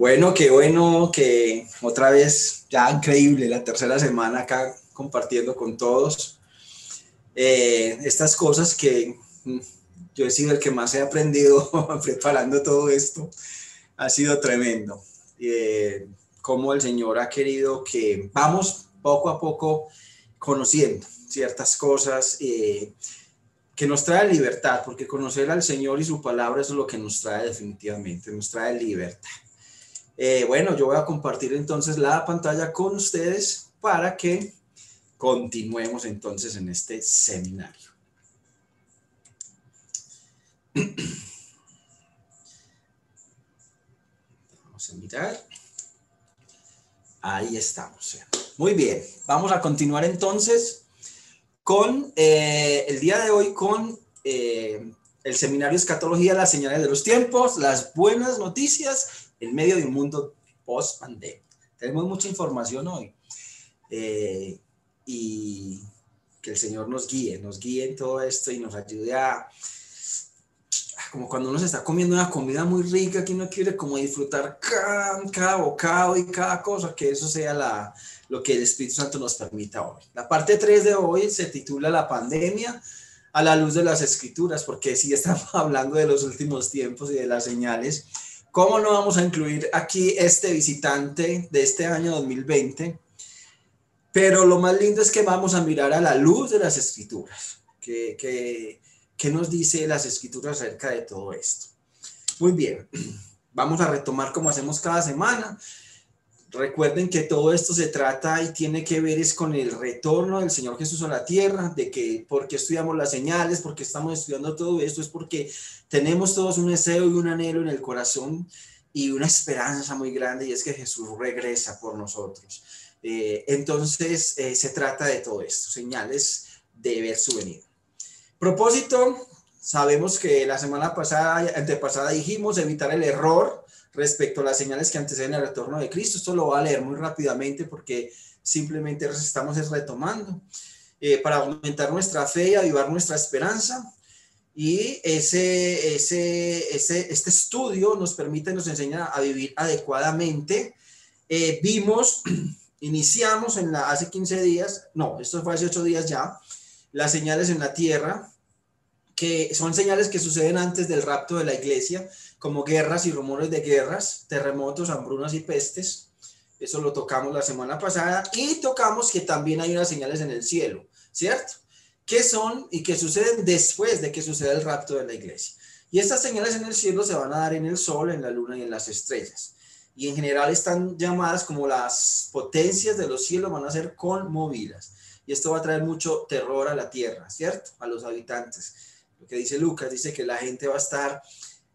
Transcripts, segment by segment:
Bueno, qué bueno que otra vez, ya increíble, la tercera semana acá compartiendo con todos eh, estas cosas que mm, yo he sido el que más he aprendido preparando todo esto. Ha sido tremendo. Eh, cómo el Señor ha querido que vamos poco a poco conociendo ciertas cosas eh, que nos trae libertad, porque conocer al Señor y su palabra es lo que nos trae definitivamente, nos trae libertad. Eh, bueno, yo voy a compartir entonces la pantalla con ustedes para que continuemos entonces en este seminario. Vamos a mirar. Ahí estamos. Muy bien, vamos a continuar entonces con eh, el día de hoy con eh, el seminario Escatología, las señales de los tiempos, las buenas noticias en medio de un mundo post pandemia. Tenemos mucha información hoy eh, y que el Señor nos guíe, nos guíe en todo esto y nos ayude a, como cuando uno se está comiendo una comida muy rica que uno quiere como disfrutar cada, cada bocado y cada cosa, que eso sea la, lo que el Espíritu Santo nos permita hoy. La parte 3 de hoy se titula La pandemia a la luz de las escrituras, porque si estamos hablando de los últimos tiempos y de las señales ¿Cómo no vamos a incluir aquí este visitante de este año 2020? Pero lo más lindo es que vamos a mirar a la luz de las escrituras. ¿Qué, qué, nos dice las escrituras acerca de todo esto? Muy bien, vamos a retomar como hacemos cada semana. Recuerden que todo esto se trata y tiene que ver es con el retorno del Señor Jesús a la tierra, de que porque estudiamos las señales, porque estamos estudiando todo esto, es porque tenemos todos un deseo y un anhelo en el corazón y una esperanza muy grande y es que Jesús regresa por nosotros. Eh, entonces eh, se trata de todo esto, señales de ver su venida. Propósito, sabemos que la semana pasada, antepasada dijimos evitar el error respecto a las señales que anteceden el retorno de Cristo. Esto lo voy a leer muy rápidamente porque simplemente estamos retomando. Eh, para aumentar nuestra fe y avivar nuestra esperanza. Y ese, ese, ese, este estudio nos permite, nos enseña a vivir adecuadamente. Eh, vimos, iniciamos en la, hace 15 días, no, esto fue hace 8 días ya, las señales en la tierra, que son señales que suceden antes del rapto de la iglesia, como guerras y rumores de guerras, terremotos, hambrunas y pestes. Eso lo tocamos la semana pasada y tocamos que también hay unas señales en el cielo, ¿cierto? ¿Qué son y qué suceden después de que suceda el rapto de la iglesia? Y estas señales en el cielo se van a dar en el sol, en la luna y en las estrellas. Y en general están llamadas como las potencias de los cielos van a ser conmovidas. Y esto va a traer mucho terror a la tierra, ¿cierto? A los habitantes. Lo que dice Lucas, dice que la gente va a estar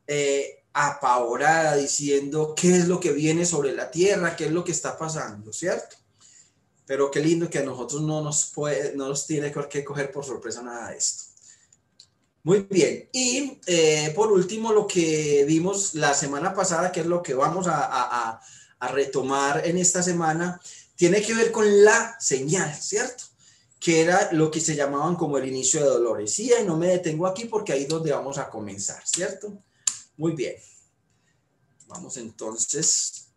eh, apavorada diciendo qué es lo que viene sobre la tierra, qué es lo que está pasando, ¿cierto? Pero qué lindo que a nosotros no nos, puede, no nos tiene que coger por sorpresa nada de esto. Muy bien. Y eh, por último, lo que vimos la semana pasada, que es lo que vamos a, a, a retomar en esta semana, tiene que ver con la señal, ¿cierto? Que era lo que se llamaban como el inicio de dolores. Y no me detengo aquí porque ahí es donde vamos a comenzar, ¿cierto? Muy bien. Vamos entonces.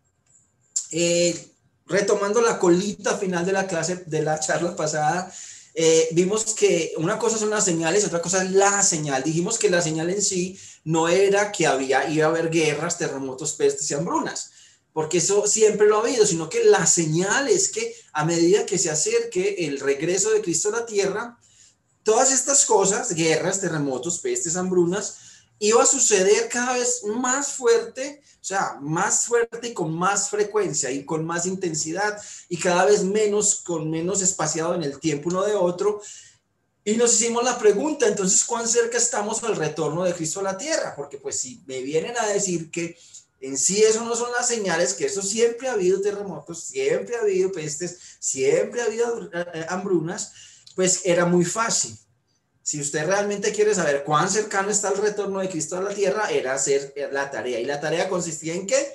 Eh, retomando la colita final de la clase, de la charla pasada, eh, vimos que una cosa son las señales, otra cosa es la señal. Dijimos que la señal en sí no era que había, iba a haber guerras, terremotos, pestes y hambrunas, porque eso siempre lo ha habido, sino que la señal es que a medida que se acerque el regreso de Cristo a la tierra, todas estas cosas, guerras, terremotos, pestes, hambrunas, iba a suceder cada vez más fuerte, o sea, más fuerte y con más frecuencia y con más intensidad y cada vez menos, con menos espaciado en el tiempo uno de otro. Y nos hicimos la pregunta, entonces, ¿cuán cerca estamos al retorno de Cristo a la tierra? Porque pues si me vienen a decir que en sí eso no son las señales, que eso siempre ha habido terremotos, siempre ha habido pestes, siempre ha habido eh, hambrunas, pues era muy fácil si usted realmente quiere saber cuán cercano está el retorno de Cristo a la tierra, era hacer la tarea. ¿Y la tarea consistía en qué?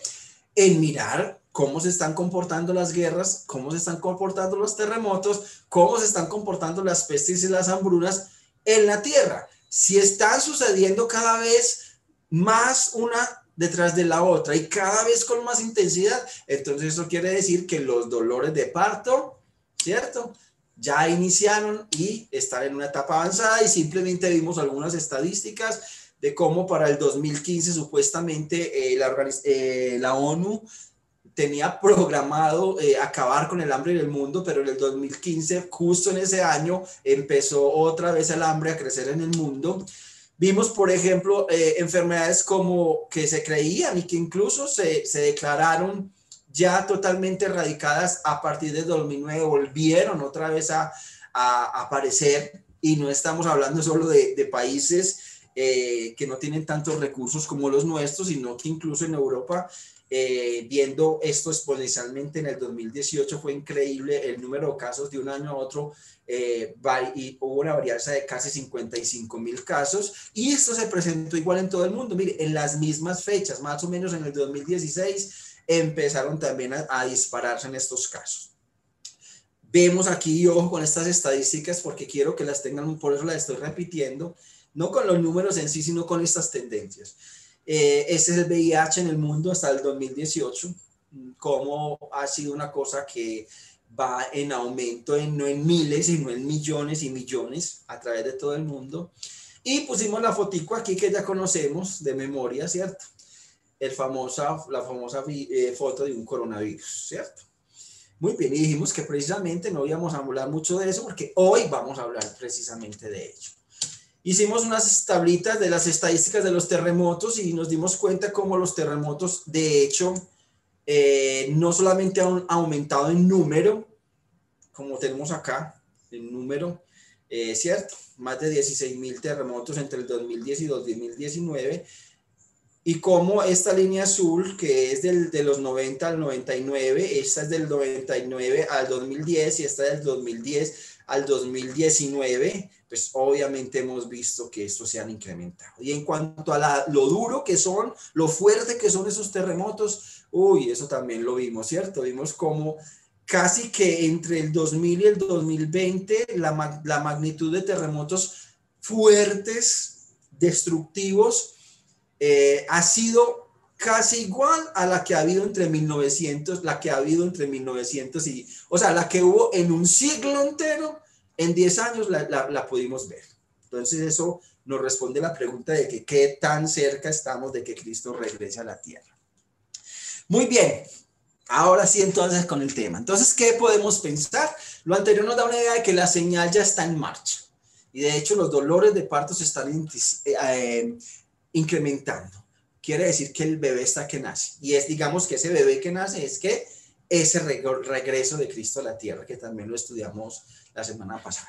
En mirar cómo se están comportando las guerras, cómo se están comportando los terremotos, cómo se están comportando las pestes y las hambrunas en la tierra. Si están sucediendo cada vez más una detrás de la otra y cada vez con más intensidad. Entonces eso quiere decir que los dolores de parto, ¿cierto? Ya iniciaron y están en una etapa avanzada y simplemente vimos algunas estadísticas de cómo para el 2015 supuestamente eh, la, eh, la, ONU tenía programado eh, acabar con el hambre en el mundo, pero en el 2015, justo en ese año, empezó otra vez el hambre a crecer en el mundo. Vimos, por ejemplo, eh, enfermedades como que se creían y que incluso se, se, declararon ya totalmente erradicadas a partir de 2009, volvieron otra vez a, aparecer. Y no estamos hablando solo de, de países eh, que no tienen tantos recursos como los nuestros, sino que incluso en Europa eh, viendo esto exponencialmente en el 2018 fue increíble el número de casos de un año a otro eh, y hubo una varianza de casi 55 mil casos y esto se presentó igual en todo el mundo. Mire, en las mismas fechas, más o menos en el 2016, empezaron también a, a dispararse en estos casos. Vemos aquí, ojo con estas estadísticas porque quiero que las tengan, por eso las estoy repitiendo, no con los números en sí, sino con estas tendencias. Eh, es el VIH en el mundo hasta el 2018, como ha sido una cosa que va en aumento, en, no en miles, sino en millones y millones a través de todo el mundo. Y pusimos la fotico aquí que ya conocemos de memoria, ¿cierto? La famosa eh, foto de un coronavirus, ¿cierto? Muy bien, y dijimos que precisamente no íbamos a hablar mucho de eso porque hoy vamos a hablar precisamente de ello. Hicimos unas tablitas de las estadísticas de los terremotos y nos dimos cuenta cómo los terremotos, de hecho, eh, no solamente han aumentado en número, como tenemos acá, en número, eh, ¿cierto? Más de 16 mil terremotos entre el 2010 y 2019, y como esta línea azul, que es del, de los 90 al 99, esta es del 99 al 2010 y esta es del 2010 al 2019, pues obviamente hemos visto que estos se han incrementado. Y en cuanto a lo duro que son, lo fuerte que son esos terremotos, uy, eso también lo vimos, ¿cierto? Vimos como casi que entre el 2000 y el 2020 la, la magnitud de terremotos fuertes, destructivos, eh, ha sido casi igual a la que ha habido entre 1900, la que ha habido entre 1900 y, o sea, la que hubo en un siglo entero en 10 años la, la, pudimos ver. Entonces eso nos responde la pregunta de que qué tan cerca estamos de que Cristo regrese a la tierra. Muy bien, ahora sí entonces con el tema. Entonces, ¿qué podemos pensar? Lo anterior nos da una idea de que la señal ya está en marcha. Y de hecho los dolores de parto se están eh, incrementando. Quiere decir que el bebé está que nace. Y es, digamos, que ese bebé que nace es que ese regreso de Cristo a la tierra, que también lo estudiamos la semana pasada.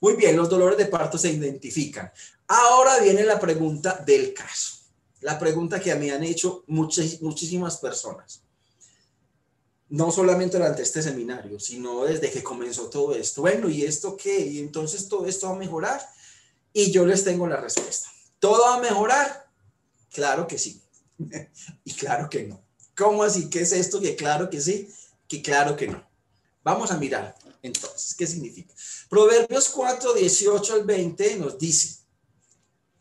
Muy bien, los dolores de parto se identifican. Ahora viene la pregunta del caso. La pregunta que mí han hecho muchas, muchísimas personas. No solamente durante este seminario, sino desde que comenzó todo esto. Bueno, ¿y esto qué? ¿Y entonces todo esto va a mejorar? Y yo les tengo la respuesta. ¿Todo va a mejorar? Claro que sí. y claro que no. ¿Cómo así? ¿Qué es esto? Que claro que sí, que claro que no. Vamos a mirar entonces, ¿qué significa? Proverbios 4, 18 al 20 nos dice,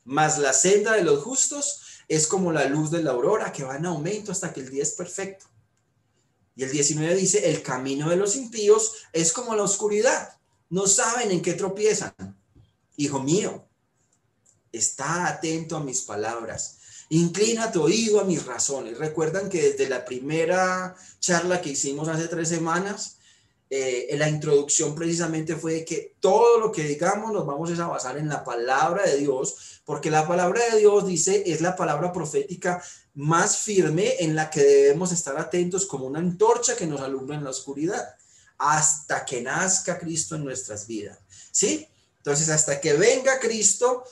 mas la senda de los justos es como la luz de la aurora que va en aumento hasta que el día es perfecto. Y el 19 dice, el camino de los impíos es como la oscuridad, no saben en qué tropiezan. Hijo mío, está atento a mis palabras, inclina tu oído a mis razones. Recuerdan que desde la primera charla que hicimos hace tres semanas, eh, la introducción precisamente fue de que todo lo que digamos nos vamos a basar en la palabra de Dios, porque la palabra de Dios dice es la palabra profética más firme en la que debemos estar atentos como una antorcha que nos alumbra en la oscuridad, hasta que nazca Cristo en nuestras vidas. ¿Sí? Entonces, hasta que venga Cristo,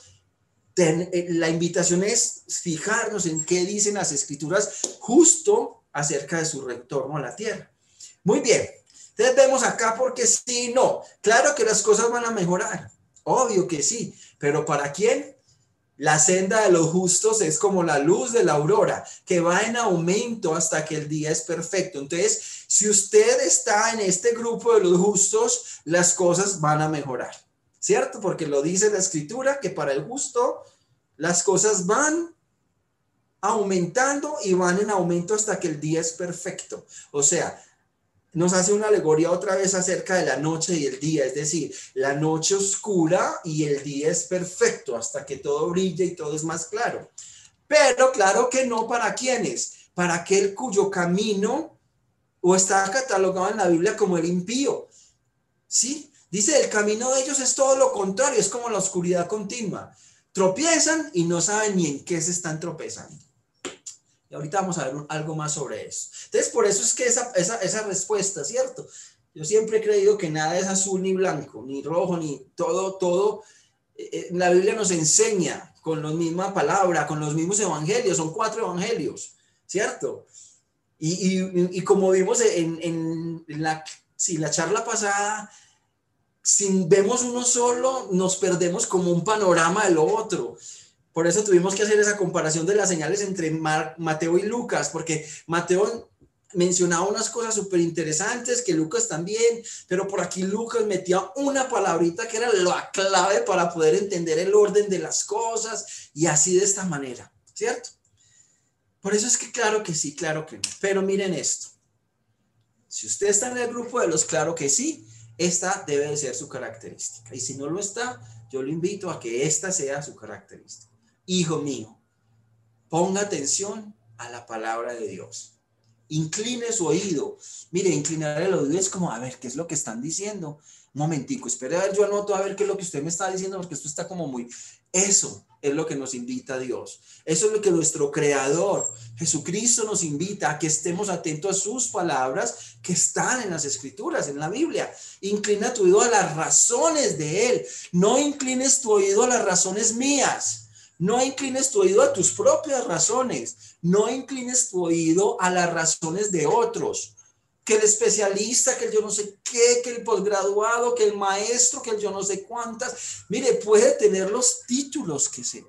eh, la invitación es fijarnos en qué dicen las escrituras justo acerca de su retorno a la tierra. Muy bien, entonces vemos acá porque sí, no. Claro que las cosas van a mejorar, obvio que sí, pero ¿para quién? La senda de los justos es como la luz de la aurora, que va en aumento hasta que el día es perfecto. Entonces, si usted está en este grupo de los justos, las cosas van a mejorar, ¿cierto? Porque lo dice la escritura, que para el justo las cosas van aumentando y van en aumento hasta que el día es perfecto. O sea, nos hace una alegoría otra vez acerca de la noche y el día, es decir, la noche oscura y el día es perfecto hasta que todo brille y todo es más claro. Pero claro que no para quienes, para aquel cuyo camino o está catalogado en la Biblia como el impío. ¿Sí? Dice, el camino de ellos es todo lo contrario, es como la oscuridad continua. Tropiezan y no saben ni en qué se están tropezando. Y ahorita vamos a ver algo más sobre eso. Entonces, por eso es que esa, esa, esa respuesta, ¿cierto? Yo siempre he creído que nada es azul ni blanco, ni rojo, ni todo, todo. Eh, eh, la Biblia nos enseña con la misma palabra, con los mismos evangelios, son cuatro evangelios, ¿cierto? Y, y, y como vimos en, en, la, sí, la charla pasada, si vemos uno solo, nos perdemos como un panorama del otro. Por eso tuvimos que hacer esa comparación de las señales entre Mateo y Lucas, porque Mateo mencionaba unas cosas súper interesantes, que Lucas también, pero por aquí Lucas metía una palabrita que era la clave para poder entender el orden de las cosas y así de esta manera, ¿cierto? Por eso es que claro que sí, claro que no. Pero miren esto. Si usted está en el grupo de los claro que sí, esta debe de ser su característica. Y si no lo está, yo lo invito a que esta sea su característica hijo mío, ponga atención a la palabra de Dios. Incline su oído. Mire, inclinar el oído es como, a ver, ¿qué es lo que están diciendo? Un momentico, espere a ver, yo anoto a ver qué es lo que usted me está diciendo, porque esto está como muy... Eso es lo que nos invita a Dios. Eso es lo que nuestro Creador, Jesucristo, nos invita a que estemos atentos a sus palabras que están en las Escrituras, en la Biblia. Inclina tu oído a las razones de Él. No inclines tu oído a las razones mías no inclines tu oído a tus propias razones. No inclines tu oído a las razones de otros. Que el especialista, que el yo no sé qué, que el posgraduado, que el maestro, que el yo no sé cuántas. Mire, puede tener los títulos que sea.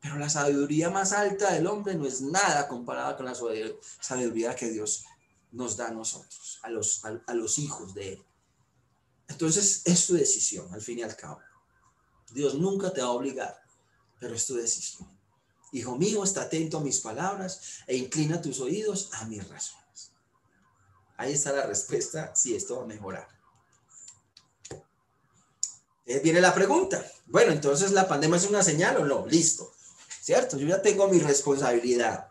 Pero la sabiduría más alta del hombre no es nada comparada con la sabiduría que Dios nos da a nosotros, a los, a los hijos de Él. Entonces, es tu decisión, al fin y al cabo. Dios nunca te va a obligar pero es tu decisión. Hijo mío, está atento a mis palabras e inclina tus oídos a mis razones. Ahí está la respuesta si esto va a mejorar. Eh, viene la pregunta. Bueno, entonces la pandemia es una señal o no? Listo. ¿Cierto? Yo ya tengo mi responsabilidad.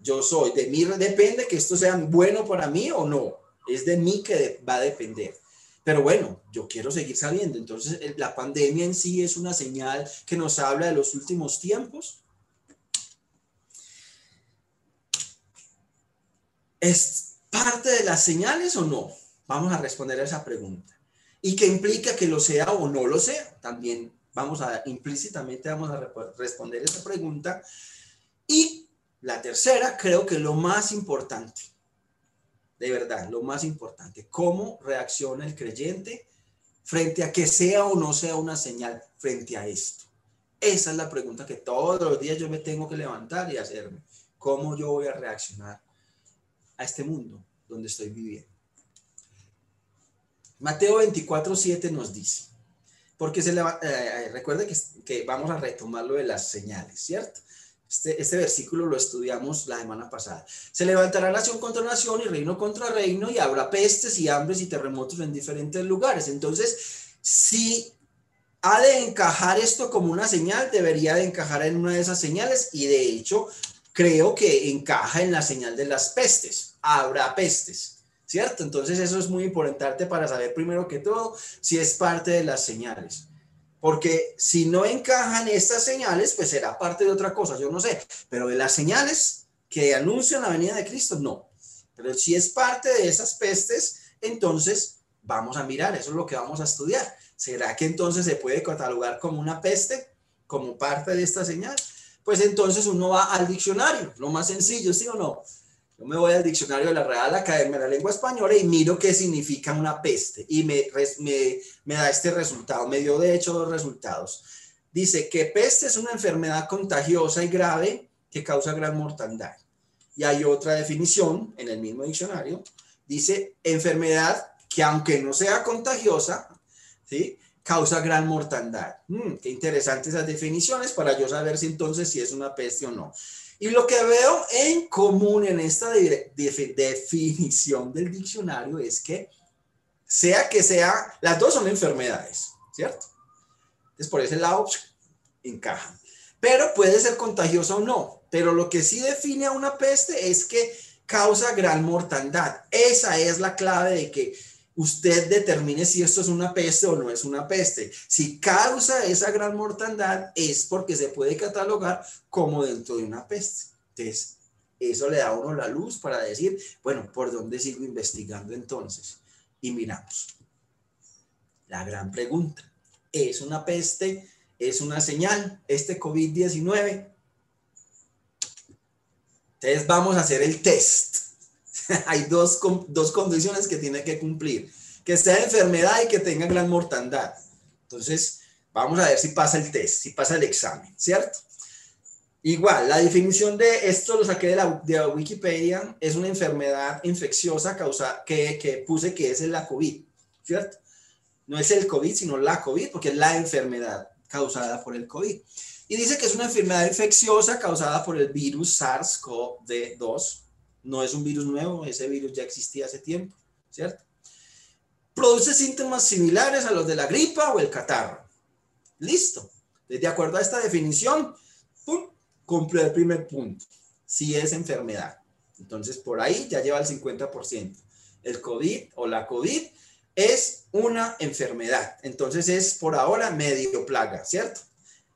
Yo soy, de mí depende que esto sea bueno para mí o no. Es de mí que va a depender. Pero bueno, yo quiero seguir saliendo. Entonces, la pandemia en sí es una señal que nos habla de los últimos tiempos. ¿Es parte de las señales o no? Vamos a responder a esa pregunta. ¿Y qué implica que lo sea o no lo sea? También vamos a, implícitamente vamos a responder esa pregunta. Y la tercera, creo que lo más importante, de verdad, lo más importante, cómo reacciona el creyente frente a que sea o no sea una señal frente a esto. Esa es la pregunta que todos los días yo me tengo que levantar y hacerme. ¿Cómo yo voy a reaccionar a este mundo donde estoy viviendo? Mateo 24, 7 nos dice, porque se le, eh, recuerde que, que vamos a retomar lo de las señales, ¿cierto? Este, este, versículo lo estudiamos la semana pasada. Se levantará nación contra nación y reino contra reino y habrá pestes y hambres y terremotos en diferentes lugares. Entonces, si ha de encajar esto como una señal, debería de encajar en una de esas señales y de hecho creo que encaja en la señal de las pestes. Habrá pestes. ¿Cierto? Entonces eso es muy importante para saber primero que todo si es parte de las señales. Porque si no encajan estas señales, pues será parte de otra cosa, yo no sé. Pero de las señales que anuncian la venida de Cristo, no. Pero si es parte de esas pestes, entonces vamos a mirar, eso es lo que vamos a estudiar. ¿Será que entonces se puede catalogar como una peste, como parte de esta señal? Pues entonces uno va al diccionario, lo más sencillo, ¿sí o no? Yo me voy al diccionario de la Real Academia de la Lengua Española y miro qué significa una peste y me, me, da este resultado, me dio de hecho dos resultados. Dice que peste es una enfermedad contagiosa y grave que causa gran mortandad. Y hay otra definición en el mismo diccionario, dice enfermedad que aunque no sea contagiosa, ¿sí? Causa gran mortandad. Mm, qué interesantes esas definiciones para yo saber si entonces si es una peste o no. Y lo que veo en común en esta definición del diccionario es que sea que sea, las dos son enfermedades, ¿cierto? Entonces por ese lado encajan. Pero puede ser contagiosa o no. Pero lo que sí define a una peste es que causa gran mortandad. Esa es la clave de que usted determine si esto es una peste o no es una peste. Si causa esa gran mortandad es porque se puede catalogar como dentro de una peste. Entonces, eso le da a uno la luz para decir, bueno, ¿por dónde sigo investigando entonces? Y miramos. La gran pregunta, ¿es una peste? ¿Es una señal? ¿Este COVID-19? Entonces vamos a hacer el test. hay dos, dos condiciones que tiene que cumplir. Que sea enfermedad y que tenga gran mortandad. Entonces, vamos a ver si pasa el test, si pasa el examen, ¿cierto? Igual, la definición de esto lo saqué de la, de Wikipedia, es una enfermedad infecciosa causa, que, que puse que es la COVID, ¿cierto? No es el COVID, sino la COVID, porque es la enfermedad causada por el COVID. Y dice que es una enfermedad infecciosa causada por el virus SARS-CoV-2, no es un virus nuevo, ese virus ya existía hace tiempo, ¿cierto? Produce síntomas similares a los de la gripa o el catarro. Listo. De acuerdo a esta definición, cumple el primer punto. Si es enfermedad. Entonces, por ahí ya lleva el 50%. El COVID o la COVID es una enfermedad. Entonces es por ahora medio plaga, ¿cierto?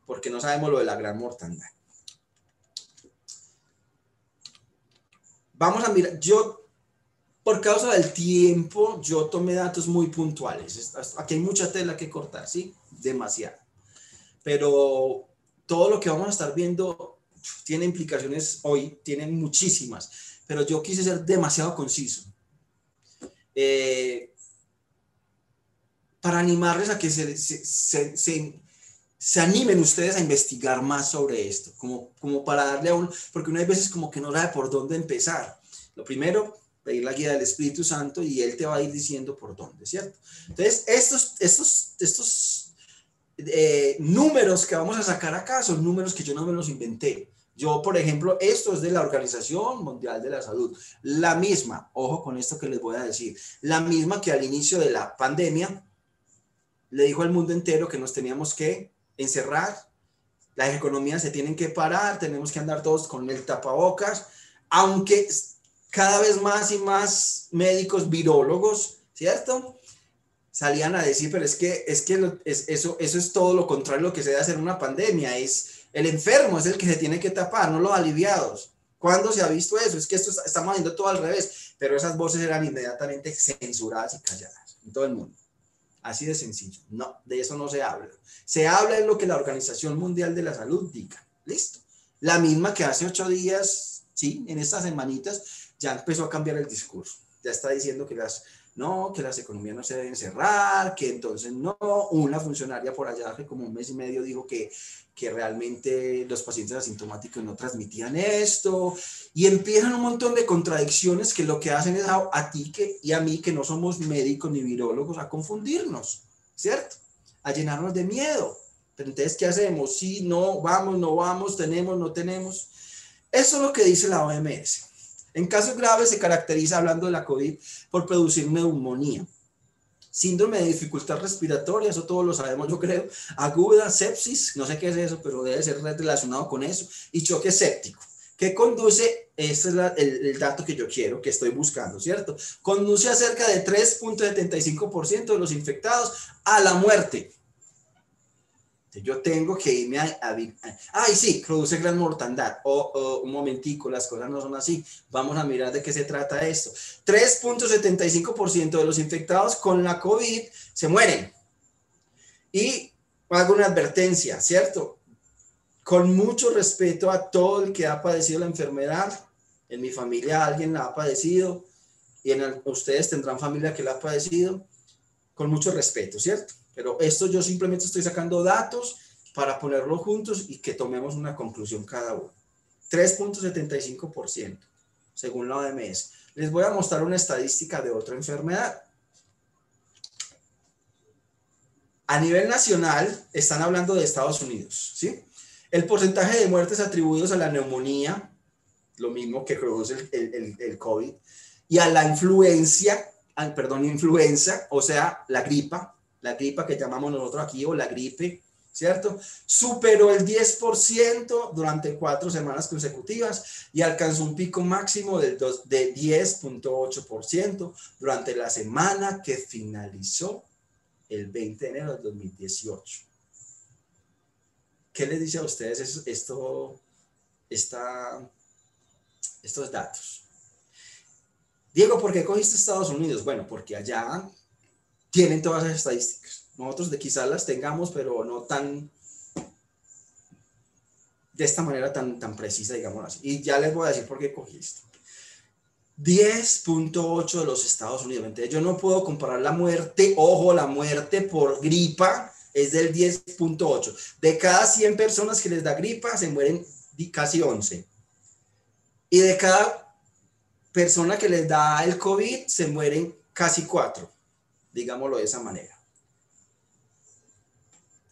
Porque no sabemos lo de la gran mortandad. Vamos a mirar, yo, por causa del tiempo, yo tomé datos muy puntuales. Aquí hay mucha tela que cortar, ¿sí? Demasiado. Pero todo lo que vamos a estar viendo tiene implicaciones hoy, tiene muchísimas, pero yo quise ser demasiado conciso. Eh, para animarles a que se, se, se, se, animen ustedes a investigar más sobre esto, como, como para darle a uno, porque una veces como que no sabe por dónde empezar. Lo primero, pedir la guía del Espíritu Santo y Él te va a ir diciendo por dónde, ¿cierto? Entonces, estos, estos, estos eh, números que vamos a sacar acá son números que yo no me los inventé. Yo, por ejemplo, esto es de la Organización Mundial de la Salud, la misma, ojo con esto que les voy a decir, la misma que al inicio de la pandemia le dijo al mundo entero que nos teníamos que encerrar, las economías se tienen que parar, tenemos que andar todos con el tapabocas, aunque cada vez más y más médicos virólogos, ¿cierto? Salían a decir, pero es que, es que eso, eso es todo lo contrario a lo que se debe hacer en una pandemia, es el enfermo, es el que se tiene que tapar, no los aliviados. ¿Cuándo se ha visto eso? Es que esto estamos haciendo todo al revés, pero esas voces eran inmediatamente censuradas y calladas en todo el mundo. Así de sencillo. No, de eso no se habla. Se habla de lo que la Organización Mundial de la Salud diga. Listo. La misma que hace ocho días, sí, en estas semanitas, ya empezó a cambiar el discurso. Ya está diciendo que las, no, que las economías no se deben cerrar, que entonces no. Una funcionaria por allá hace como un mes y medio dijo que que realmente los pacientes asintomáticos no transmitían esto, y empiezan un montón de contradicciones que lo que hacen es a, ti que, y a mí, que no somos médicos ni virólogos, a confundirnos, ¿cierto? A llenarnos de miedo. Pero entonces, ¿qué hacemos? Sí, no, vamos, no vamos, tenemos, no tenemos. Eso es lo que dice la OMS. En casos graves se caracteriza, hablando de la COVID, por producir neumonía síndrome de dificultad respiratoria, eso todos lo sabemos, yo creo, aguda, sepsis, no sé qué es eso, pero debe ser relacionado con eso, y choque séptico. ¿Qué conduce? Este es el, el, dato que yo quiero, que estoy buscando, ¿cierto? Conduce a cerca de 3.75% de los infectados a la muerte yo tengo que irme a, ay, sí, produce gran mortandad. O un momentico, las cosas no son así. Vamos a mirar de qué se trata esto. 3.75% de los infectados con la COVID se mueren. Y hago una advertencia, ¿cierto? Con mucho respeto a todo el que ha padecido la enfermedad. En mi familia alguien la ha padecido y en ustedes tendrán familia que la ha padecido. Con mucho respeto, ¿cierto? Pero esto yo simplemente estoy sacando datos para ponerlos juntos y que tomemos una conclusión cada uno. 3.75%, según la OMS. Les voy a mostrar una estadística de otra enfermedad. A nivel nacional, están hablando de Estados Unidos, ¿sí? El porcentaje de muertes atribuidos a la neumonía, lo mismo que produce el, el, COVID, y a la influencia, perdón, influenza, o sea, la gripa, la gripa que llamamos nosotros aquí, o la gripe, ¿cierto? Superó el 10% durante cuatro semanas consecutivas y alcanzó un pico máximo de, de 10.8% durante la semana que finalizó el 20 de enero del 2018. ¿Qué les dice a ustedes esto, estos datos? Diego, ¿por qué cogiste Estados Unidos? Bueno, porque allá tienen todas las estadísticas. Nosotros de quizás las tengamos, pero no tan de esta manera tan, tan precisa, digamos así. Y ya les voy a decir por qué cogí esto. 10.8 de los Estados Unidos. Entonces, yo no puedo comparar la muerte, ojo, la muerte por gripa es del 10.8. De cada 100 personas que les da gripa, se mueren casi 11. Y de cada persona que les da el COVID, se mueren casi 4, digámoslo de esa manera.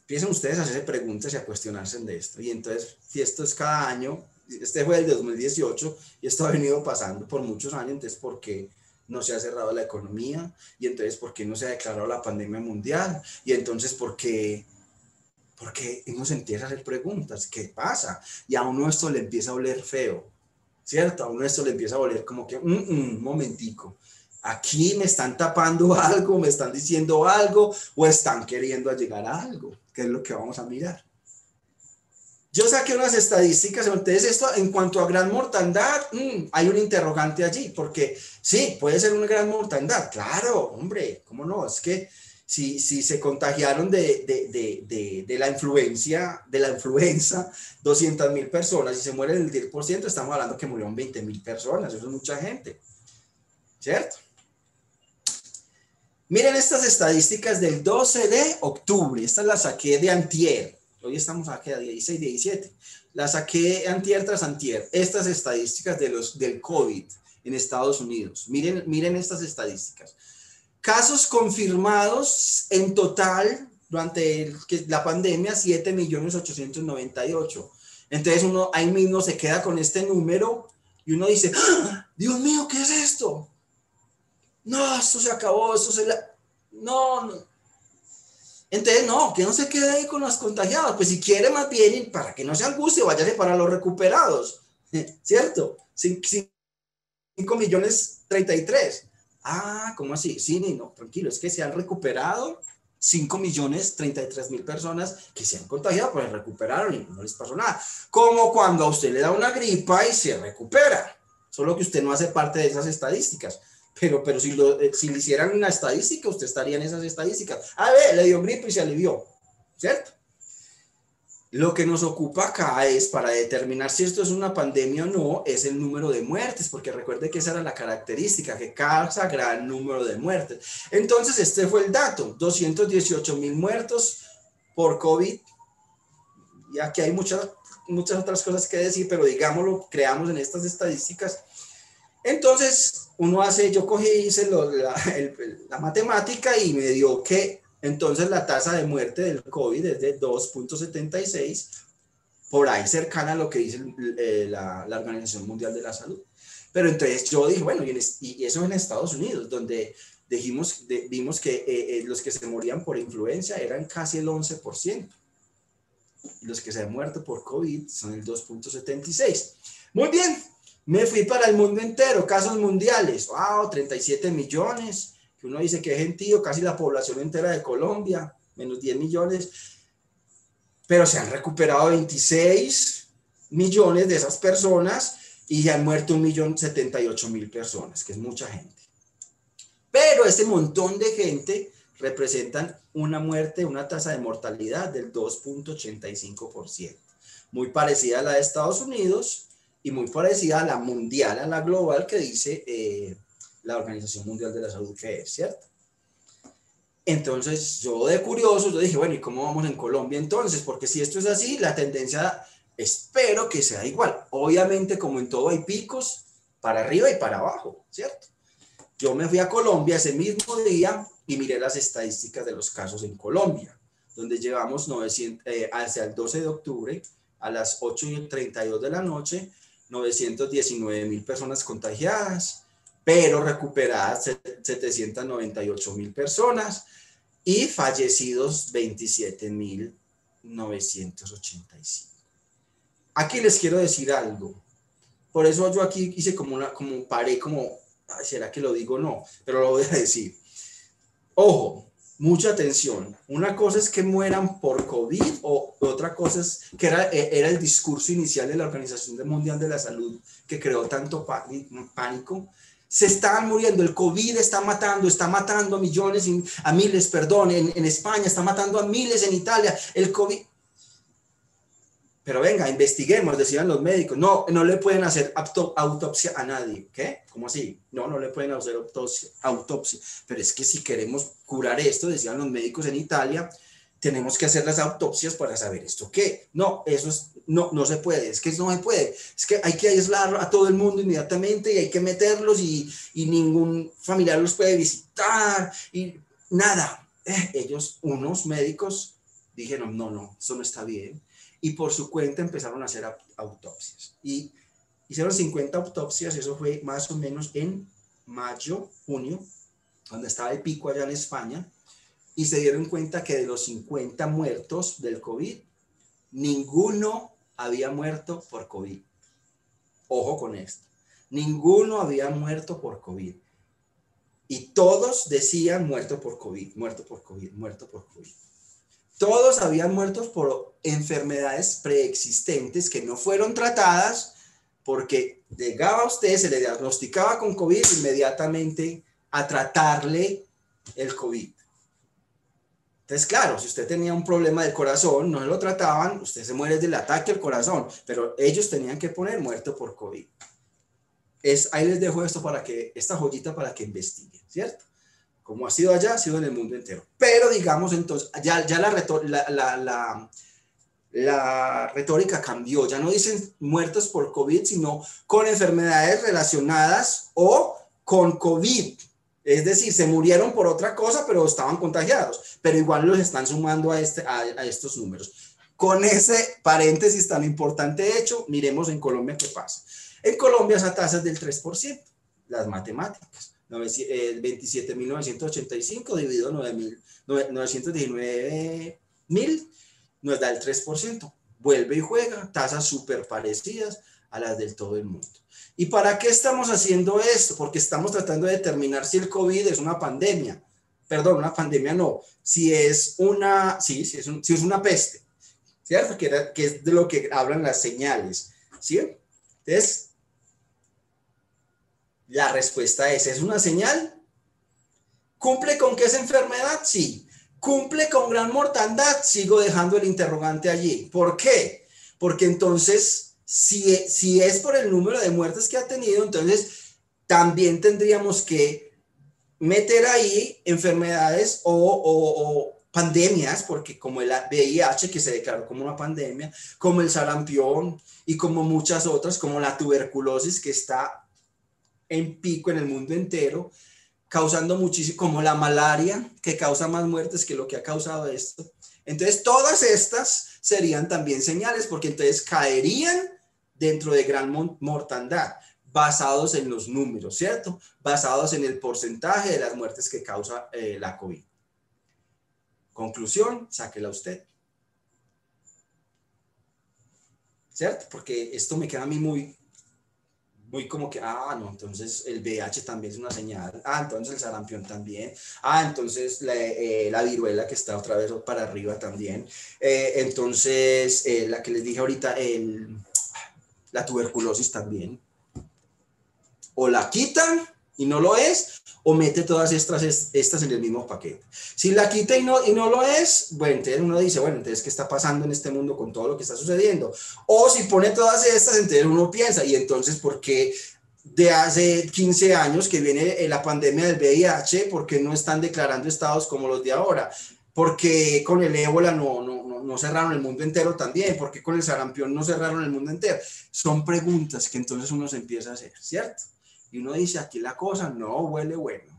Empiecen ustedes a hacerse preguntas y a cuestionarse de esto. Y entonces, si esto es cada año, este fue el de 2018 y esto ha venido pasando por muchos años, entonces, ¿por qué no se ha cerrado la economía? Y entonces, ¿por qué no se ha declarado la pandemia mundial? Y entonces, ¿por qué? Porque uno se empieza a hacer preguntas, ¿qué pasa? Y a uno esto le empieza a oler feo, ¿cierto? A uno esto le empieza a oler como que, un mm, mm, momentico, aquí me están tapando algo, me están diciendo algo o están queriendo llegar a algo, que es lo que vamos a mirar. Yo saqué unas estadísticas, entonces esto en cuanto a gran mortandad, mm, hay un interrogante allí, porque sí, puede ser una gran mortandad, claro, hombre, ¿cómo no? Es que si, si se contagiaron de, de, de, de, la influencia, de la influenza, 200 mil personas y se mueren el 10%, estamos hablando que murieron 20 mil personas, eso es mucha gente, ¿cierto? Miren estas estadísticas del 12 de octubre, estas las saqué de antier, Hoy estamos aquí a 16, 17. La saqué antier tras antier. Estas estadísticas de los, del COVID en Estados Unidos. Miren, miren estas estadísticas. Casos confirmados en total durante la pandemia, 7 millones 898. Entonces uno ahí mismo se queda con este número y uno dice, ¡Ah! Dios mío, ¿qué es esto? No, esto se acabó, esto se la... No, no, entonces, no, que no se quede ahí con los contagiados. Pues si quiere más bien, para que no se angustie, váyase para los recuperados. ¿Cierto? 5 millones 33. Ah, ¿cómo así? Sí, no, tranquilo, es que se han recuperado 5 millones 33 mil personas que se han contagiado, pues recuperaron y no les pasó nada. Como cuando a usted le da una gripa y se recupera. Solo que usted no hace parte de esas estadísticas. Pero, pero si, lo, eh, si hicieran una estadística, usted estaría en esas estadísticas. A ver, le dio gripe y se alivió, ¿cierto? Lo que nos ocupa acá es para determinar si esto es una pandemia o no, es el número de muertes, porque recuerde que esa era la característica, que causa gran número de muertes. Entonces, este fue el dato, 218 mil muertos por COVID. Y aquí hay muchas, muchas otras cosas que decir, pero digámoslo, creamos en estas estadísticas. Entonces, uno hace, yo cogí, hice la, matemática y me dio que entonces la tasa de muerte del COVID es de 2.76, por ahí cercana a lo que dice eh, la, Organización Mundial de la Salud. Pero entonces yo dije, bueno, y, eso en Estados Unidos, donde dijimos, vimos que eh, eh, los que se morían por influenza eran casi el 11%. Y los que se han muerto por COVID son el 2.76. Muy bien, me fui para el mundo entero, casos mundiales. ¡Wow! 37 millones. Que uno dice que es gentío, casi la población entera de Colombia, menos 10 millones. Pero se han recuperado 26 millones de esas personas y han muerto 1.078.000 personas, que es mucha gente. Pero ese montón de gente representan una muerte, una tasa de mortalidad del 2.85%, muy parecida a la de Estados Unidos, y muy parecida a la mundial, a la global que dice eh, la Organización Mundial de la Salud que es, ¿cierto? Entonces, yo de curioso, yo dije, bueno, ¿y cómo vamos en Colombia entonces? Porque si esto es así, la tendencia espero que sea igual. Obviamente, como en todo, hay picos para arriba y para abajo, ¿cierto? Yo me fui a Colombia ese mismo día y miré las estadísticas de los casos en Colombia. donde llevamos 900, eh, hacia el 12 de octubre a las 8 y 32 de la noche, 919 mil personas contagiadas, pero recuperadas 798 mil personas y fallecidos 27 mil 985. Aquí les quiero decir algo. Por eso yo aquí hice como una, como paré, como, ¿será que lo digo? No, pero lo voy a decir. Ojo, mucha atención. Una cosa es que mueran por COVID o otra cosa es que era, era el discurso inicial de la Organización Mundial de la Salud que creó tanto pánico. Se están muriendo, el COVID está matando, está matando a millones, a miles, perdón, en España, está matando a miles en Italia. El COVID, pero venga, investiguemos, decían los médicos. No, no le pueden hacer autopsia a nadie. ¿Qué? ¿Cómo así? No, no le pueden hacer autopsia, autopsia. Pero es que si queremos curar esto, decían los médicos en Italia, tenemos que hacer las autopsias para saber esto qué. No, eso es, no, no se puede. Es que no se puede. Es que hay que aislar a todo el mundo inmediatamente y hay que meterlos y, y ningún familiar los puede visitar y nada. Eh, ellos, unos médicos, dijeron, no, no, eso no está bien y por su cuenta empezaron a hacer autopsias. Y hicieron 50 autopsias, eso fue más o menos en mayo, junio, donde estaba el pico allá en España, y se dieron cuenta que de los 50 muertos del COVID, ninguno había muerto por COVID. Ojo con esto, ninguno había muerto por COVID. Y todos decían muerto por COVID, muerto por COVID, muerto por COVID. Todos habían muerto por enfermedades preexistentes que no fueron tratadas porque llegaba a usted, se le diagnosticaba con COVID inmediatamente a tratarle el COVID. Entonces, claro, si usted tenía un problema del corazón, no lo trataban, usted se muere del ataque al corazón, pero ellos tenían que poner muerto por COVID. Es, ahí les dejo esto para que, esta joyita para que investiguen, ¿cierto? Como ha sido allá, ha sido en el mundo entero. Pero digamos entonces, ya, ya la, la, la, la, retórica cambió, ya no dicen muertos por COVID, sino con enfermedades relacionadas o con COVID. Es decir, se murieron por otra cosa, pero estaban contagiados, pero igual los están sumando a, este, a, a estos números. Con ese paréntesis tan importante hecho, miremos en Colombia qué pasa. En Colombia esa tasa es del 3%, las matemáticas 27.985 dividido 919.000 nos da el 3%. Vuelve y juega, tasas súper parecidas a las del todo el mundo. ¿Y para qué estamos haciendo esto? Porque estamos tratando de determinar si el COVID es una pandemia. Perdón, una pandemia no. Si es una, sí, si es, si es una peste. ¿Cierto? Que, que es de lo que hablan las señales. ¿Sí? Entonces, la respuesta es, ¿es una señal? ¿Cumple con qué es enfermedad? Sí. ¿Cumple con gran mortandad? Sigo dejando el interrogante allí. ¿Por qué? Porque entonces, si, si es por el número de muertes que ha tenido, entonces también tendríamos que meter ahí enfermedades o, o, pandemias, porque como el VIH que se declaró como una pandemia, como el sarampión y como muchas otras, como la tuberculosis que está en pico en el mundo entero, causando muchísimo, como la malaria, que causa más muertes que lo que ha causado esto. Entonces, todas estas serían también señales, porque entonces caerían dentro de gran mortandad, basados en los números, ¿cierto? Basados en el porcentaje de las muertes que causa eh, la COVID. Conclusión, sáquela usted. ¿Cierto? Porque esto me queda a mí muy, muy como que, ah, no, entonces el VIH también es una señal, ah, entonces el sarampión también, ah, entonces la, eh, la viruela que está otra vez para arriba también, eh, entonces eh, la que les dije ahorita, el, la tuberculosis también, o la quitan y no lo es, o mete todas estas, estas en el mismo paquete. Si la quita y no, y no lo es, bueno, entonces uno dice, bueno, entonces, ¿qué está pasando en este mundo con todo lo que está sucediendo? O si pone todas estas, entonces uno piensa, y entonces, ¿por qué de hace 15 años que viene eh, la pandemia del VIH, por qué no están declarando estados como los de ahora? porque con el ébola no, no, no, cerraron el mundo entero también? porque con el sarampión no cerraron el mundo entero? Son preguntas que entonces uno se empieza a hacer, ¿cierto? Y uno dice, aquí la cosa no huele bueno.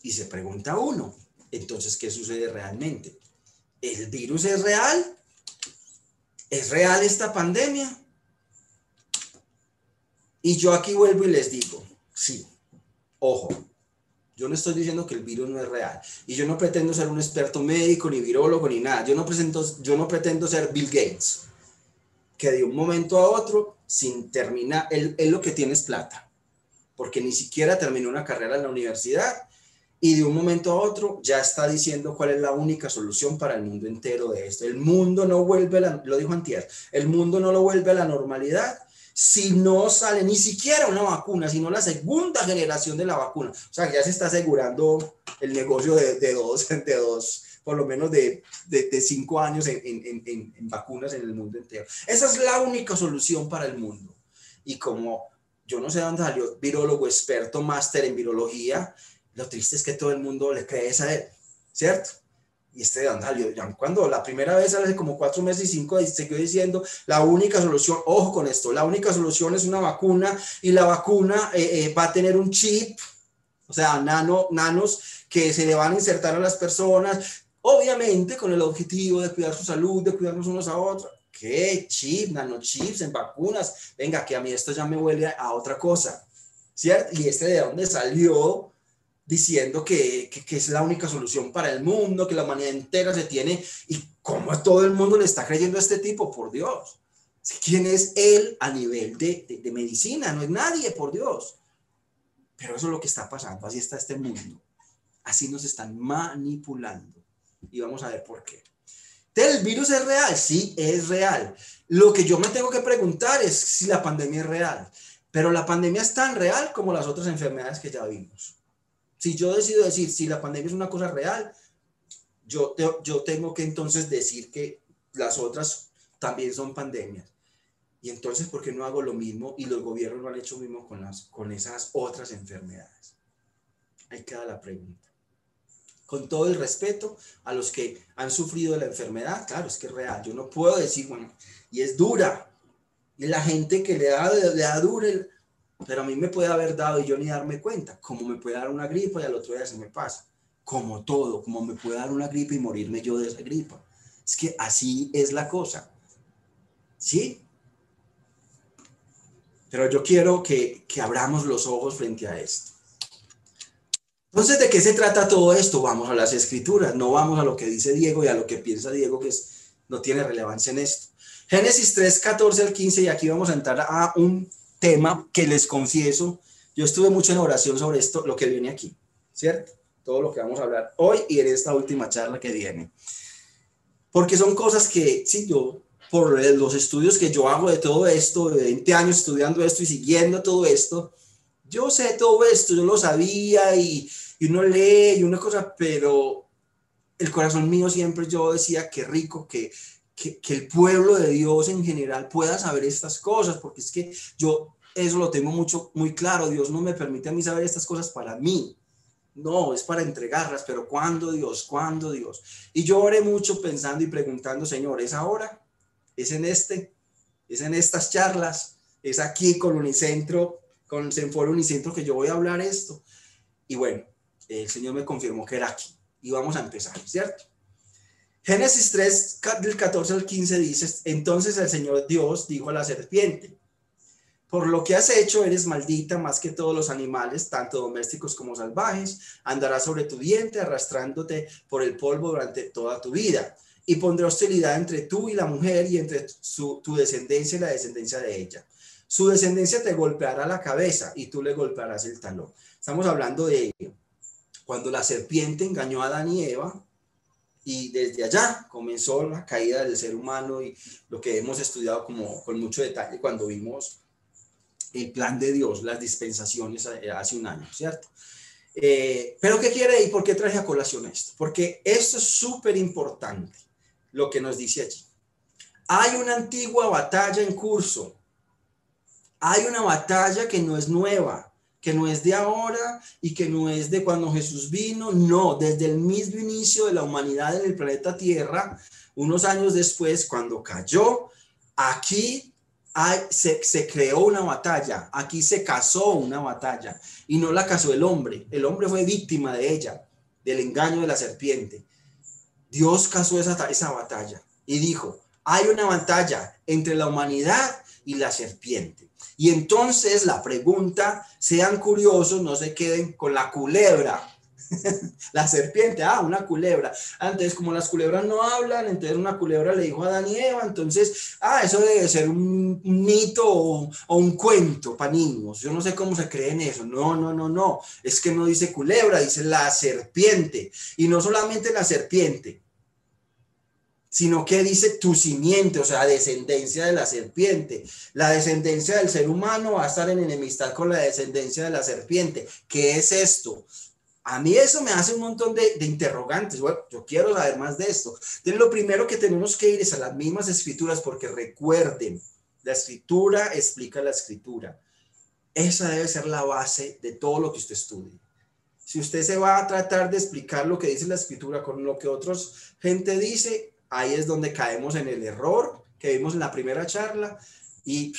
Y se pregunta uno, Entonces, ¿qué sucede realmente? ¿El virus es real? ¿Es real esta pandemia? Y yo aquí vuelvo y les digo, sí, ojo, yo no estoy diciendo que el virus no es real. Y yo no pretendo ser un experto médico, ni virólogo, ni nada. Yo no, presento, yo no pretendo ser Bill Gates, que de un momento a otro, sin terminar, él, él lo que tiene es plata, porque ni siquiera terminó una carrera en la universidad y de un momento a otro ya está diciendo cuál es la única solución para el mundo entero de esto. El mundo no vuelve, lo dijo Antier, el mundo no lo vuelve a la normalidad si no sale ni siquiera una vacuna, sino la segunda generación de la vacuna. O sea, ya se está asegurando el negocio de, de dos, de dos, por lo menos de, de, cinco años en, en, en, en, vacunas en el mundo entero. Esa es la única solución para el mundo. Y como yo no sé dónde salió virólogo experto, máster en virología, lo triste es que todo el mundo le cree a él, ¿cierto? Y este de Andalio, cuando la primera vez hace como cuatro meses y cinco, siguió diciendo, la única solución, ojo con esto, la única solución es una vacuna y la vacuna eh, eh, va a tener un chip, o sea, nano, nanos que se le van a insertar a las personas, obviamente con el objetivo de cuidar su salud, de cuidarnos unos a otros. ¿Qué chip, nanochips en vacunas? Venga, que a mí esto ya me huele a otra cosa, ¿cierto? Y este de dónde salió, diciendo que, que, es la única solución para el mundo, que la humanidad entera se tiene, y cómo a todo el mundo le está creyendo a este tipo, por Dios. ¿Quién es él a nivel de, de, medicina? No es nadie, por Dios. Pero eso es lo que está pasando, así está este mundo. Así nos están manipulando. Y vamos a ver por qué. ¿El virus es real? Sí, es real. Lo que yo me tengo que preguntar es si la pandemia es real. Pero la pandemia es tan real como las otras enfermedades que ya vimos. Si yo decido decir si la pandemia es una cosa real, yo, yo tengo que entonces decir que las otras también son pandemias. Y entonces, ¿por qué no hago lo mismo? Y los gobiernos lo han hecho mismo con, las, con esas otras enfermedades. Ahí queda la pregunta. Con todo el respeto a los que han sufrido la enfermedad, claro, es que es real. Yo no puedo decir, bueno, y es dura. Y la gente que le da, le da dura, pero a mí me puede haber dado y yo ni darme cuenta, como me puede dar una gripa y al otro día se me pasa, como todo, como me puede dar una gripa y morirme yo de esa gripa. Es que así es la cosa. ¿Sí? Pero yo quiero que, que abramos los ojos frente a esto. Entonces, ¿de qué se trata todo esto? Vamos a las escrituras, no vamos a lo que dice Diego y a lo que piensa Diego, que es, no tiene relevancia en esto. Génesis 3, 14 al 15, y aquí vamos a entrar a un tema que les confieso, yo estuve mucho en oración sobre esto, lo que viene aquí, ¿cierto? Todo lo que vamos a hablar hoy y en esta última charla que viene. Porque son cosas que, sí, yo, por los estudios que yo hago de todo esto, de 20 años estudiando esto y siguiendo todo esto, yo sé todo esto, yo lo sabía y, y uno lee y una cosa, pero el corazón mío siempre yo decía, qué rico que que, el pueblo de Dios en general pueda saber estas cosas, porque es que yo eso lo tengo mucho, muy claro, Dios no me permite a mí saber estas cosas para mí, no, es para entregarlas, pero ¿cuándo Dios? ¿Cuándo Dios? Y yo oré mucho pensando y preguntando, Señor, ¿es ahora? ¿Es en este? ¿Es en estas charlas? ¿Es aquí con Unicentro, con Senfor Unicentro que yo voy a hablar esto? Y bueno, el Señor me confirmó que era aquí. Y vamos a empezar, ¿cierto? Génesis 3, del 14 al 15 dice, entonces el Señor Dios dijo a la serpiente, por lo que has hecho eres maldita más que todos los animales, tanto domésticos como salvajes, andarás sobre tu diente arrastrándote por el polvo durante toda tu vida, y pondré hostilidad entre tú y la mujer y entre tu descendencia y la descendencia de ella. Su descendencia te golpeará la cabeza y tú le golpearás el talón. Estamos hablando de cuando la serpiente engañó a Adán y Eva, y desde allá comenzó la caída del ser humano y lo que hemos estudiado como con mucho detalle cuando vimos el plan de Dios, las dispensaciones eh, hace un año, ¿cierto? Eh, pero ¿qué quiere y por qué traje a colación esto? Porque esto es súper importante, lo que nos dice allí. Hay una antigua batalla en curso. Hay una batalla que no es nueva que no es de ahora y que no es de cuando Jesús vino, no, desde el mismo inicio de la humanidad en el planeta Tierra, unos años después, cuando cayó, aquí se, se, creó una batalla, aquí se casó una batalla y no la casó el hombre, el hombre fue víctima de ella. del engaño de la serpiente. Dios casó esa, esa batalla y dijo, hay una batalla entre la humanidad y la serpiente. Y entonces la pregunta, sean curiosos, no se queden con la culebra, la serpiente, ah, una culebra. Antes, como las culebras no hablan, entonces una culebra le dijo a Adán Eva, entonces, ah, eso debe ser un, mito o, un cuento para niños. Yo no sé cómo se cree en eso. No, no, no, no. Es que no dice culebra, dice la serpiente. Y no solamente la serpiente, sino que dice tu simiente, o sea, descendencia de la serpiente. La descendencia del ser humano va a estar en enemistad con la descendencia de la serpiente. ¿Qué es esto? A mí eso me hace un montón de, interrogantes. Bueno, yo quiero saber más de esto. Entonces, lo primero que tenemos que ir es a las mismas escrituras, porque recuerden, la escritura explica la escritura. Esa debe ser la base de todo lo que usted estudie. Si usted se va a tratar de explicar lo que dice la escritura con lo que otros gente dice, ahí es donde caemos en el error que vimos en la primera charla y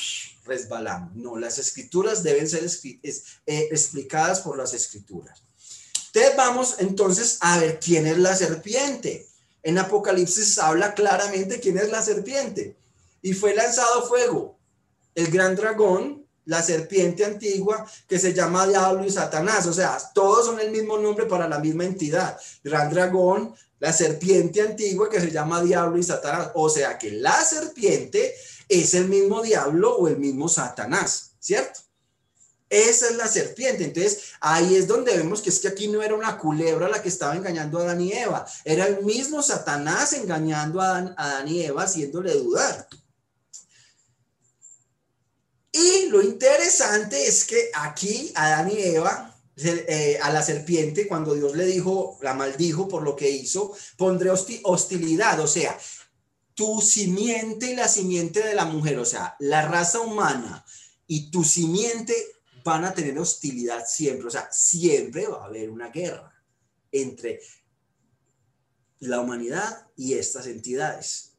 resbalamos. No, las escrituras deben ser eh, explicadas por las escrituras. Entonces vamos entonces a ver quién es la serpiente. En Apocalipsis habla claramente quién es la serpiente. Y fue lanzado fuego. El gran dragón, la serpiente antigua, que se llama Diablo y Satanás. O sea, todos son el mismo nombre para la misma entidad. Gran dragón, la serpiente antigua que se llama Diablo y Satanás. O sea que la serpiente es el mismo diablo o el mismo Satanás, ¿cierto? Esa es la serpiente. Entonces, ahí es donde vemos que es que aquí no era una culebra la que estaba engañando a Adán y Eva, era el mismo Satanás engañando a Adán, y Eva, haciéndole dudar. Y lo interesante es que aquí Adán y Eva, eh, a la serpiente, cuando Dios le dijo, la maldijo por lo que hizo, pondré hostilidad, o sea, tu simiente y la simiente de la mujer, o sea, la raza humana y tu simiente van a tener hostilidad siempre, o sea, siempre va a haber una guerra entre la humanidad y estas entidades.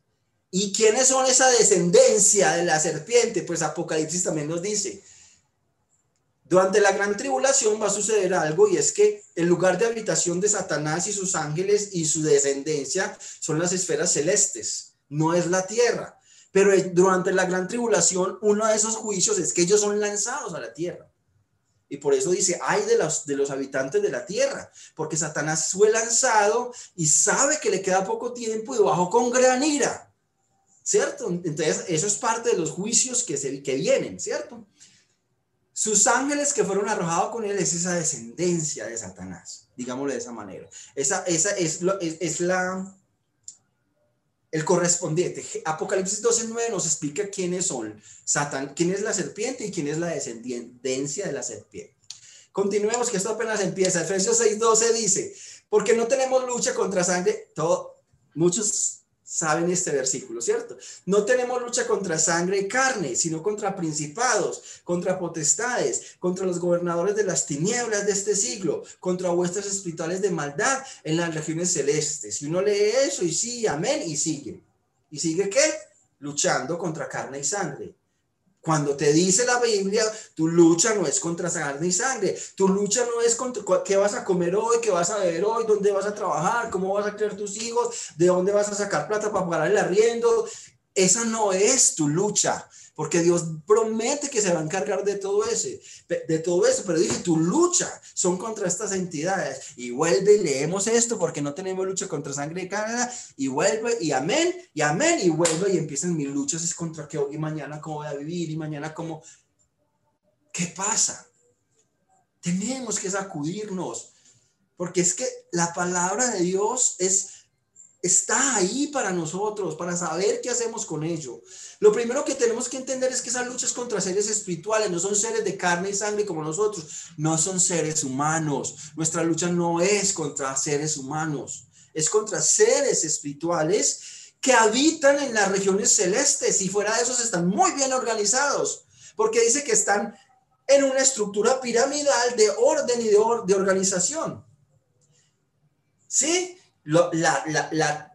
¿Y quiénes son esa descendencia de la serpiente? Pues Apocalipsis también nos dice, durante la gran tribulación va a suceder algo y es que el lugar de habitación de Satanás y sus ángeles y su descendencia son las esferas celestes, no es la tierra. Pero durante la gran tribulación, uno de esos juicios es que ellos son lanzados a la tierra. Y por eso dice, hay de los, habitantes de la tierra, porque Satanás fue lanzado y sabe que le queda poco tiempo y bajó con gran ira, ¿cierto? Entonces, eso es parte de los juicios que vienen, ¿cierto? Sus ángeles que fueron arrojados con él es esa descendencia de Satanás, digámoslo de esa manera. Esa, esa es, lo, es la, el correspondiente. Apocalipsis 12.9 nos explica quiénes son Satan, quién es la serpiente y quién es la descendencia de la serpiente. Continuemos, que esto apenas empieza. Efesios 6.12 dice, porque no tenemos lucha contra sangre, todo, muchos saben este versículo, ¿cierto? No tenemos lucha contra sangre y carne, sino contra principados, contra potestades, contra los gobernadores de las tinieblas de este siglo, contra vuestras espirituales de maldad en las regiones celestes. Y uno lee eso y sí, amén, y sigue. ¿Y sigue qué? Luchando contra carne y sangre. Cuando te dice la Biblia, tu lucha no es contra carne y sangre, tu lucha no es contra qué vas a comer hoy, qué vas a beber hoy, dónde vas a trabajar, cómo vas a criar tus hijos, de dónde vas a sacar plata para pagar el arriendo. Esa no es tu lucha porque Dios promete que se va a encargar de todo ese, de todo eso, pero dije, tu lucha son contra estas entidades y vuelve y leemos esto porque no tenemos lucha contra sangre y carne y vuelve y amén y amén y vuelve y empiezan mis luchas es contra que hoy y mañana cómo voy a vivir y mañana cómo ¿qué pasa? Tenemos que sacudirnos porque es que la palabra de Dios es está ahí para nosotros, para saber qué hacemos con ello. Lo primero que tenemos que entender es que esa lucha es contra seres espirituales, no son seres de carne y sangre como nosotros, no son seres humanos. Nuestra lucha no es contra seres humanos, es contra seres espirituales que habitan en las regiones celestes y fuera de esos están muy bien organizados, porque dice que están en una estructura piramidal de orden y de, de organización. ¿Sí? La,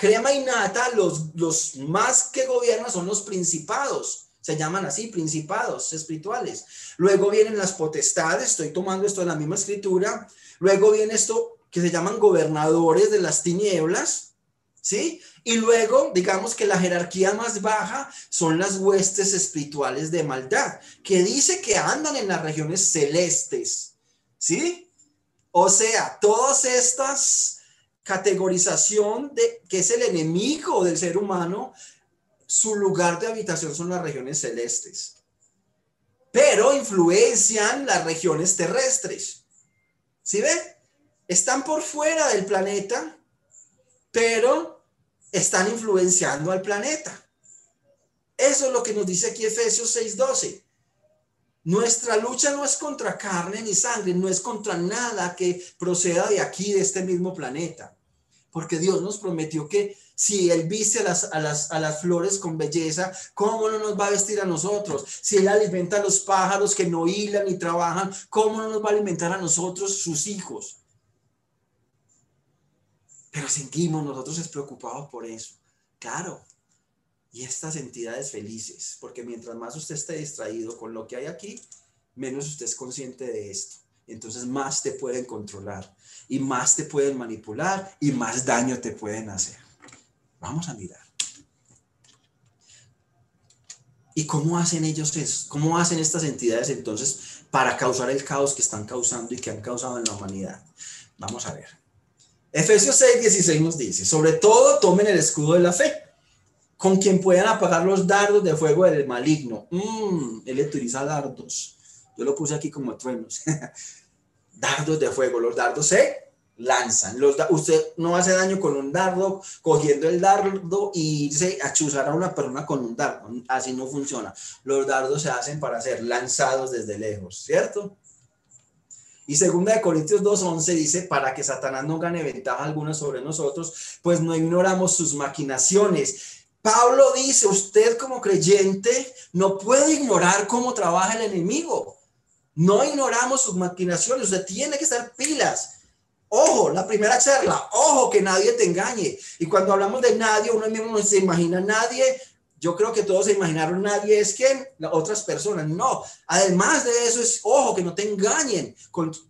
crema innata, los, los más que gobiernan son los principados, se llaman así, principados espirituales. Luego vienen las potestades, estoy tomando esto de la misma escritura. Luego viene esto, que se llaman gobernadores de las tinieblas, ¿sí? Y luego, digamos que la jerarquía más baja son las huestes espirituales de maldad, que dice que andan en las regiones celestes, ¿sí? O sea, todas estas categorización de que es el enemigo del ser humano, su lugar de habitación son las regiones celestes, pero influencian las regiones terrestres. ¿Sí ve? Están por fuera del planeta, pero están influenciando al planeta. Eso es lo que nos dice aquí Efesios 6:12. Nuestra lucha no es contra carne ni sangre, no es contra nada que proceda de aquí, de este mismo planeta. Porque Dios nos prometió que si Él viste a las, a las, a las flores con belleza, ¿cómo no nos va a vestir a nosotros? Si Él alimenta a los pájaros que no hilan ni trabajan, ¿cómo no nos va a alimentar a nosotros, sus hijos? Pero seguimos nosotros es preocupados por eso. Claro. Y estas entidades felices, porque mientras más usted esté distraído con lo que hay aquí, menos usted es consciente de esto. Entonces más te pueden controlar y más te pueden manipular y más daño te pueden hacer. Vamos a mirar. ¿Y cómo hacen ellos eso? ¿Cómo hacen estas entidades entonces para causar el caos que están causando y que han causado en la humanidad? Vamos a ver. Efesios 6, 16 nos dice, sobre todo tomen el escudo de la fe, con quien puedan apagar los dardos de fuego del maligno. Mm, él utiliza dardos. Yo lo puse aquí como truenos. dardos de fuego. Los dardos se lanzan. Los usted no hace daño con un dardo, cogiendo el dardo y irse a chuzar a una persona con un dardo. Así no funciona. Los dardos se hacen para ser lanzados desde lejos, ¿cierto? Y segunda de Corintios 2.11 dice, para que Satanás no gane ventaja alguna sobre nosotros, pues no ignoramos sus maquinaciones. Pablo dice, usted como creyente no puede ignorar cómo trabaja el enemigo. No ignoramos sus maquinaciones, usted tiene que estar pilas. Ojo, la primera charla, ojo que nadie te engañe. Y cuando hablamos de nadie, uno mismo no se imagina nadie yo creo que todos se imaginaron nadie es que otras personas. No, además de eso es, ojo, que no te engañen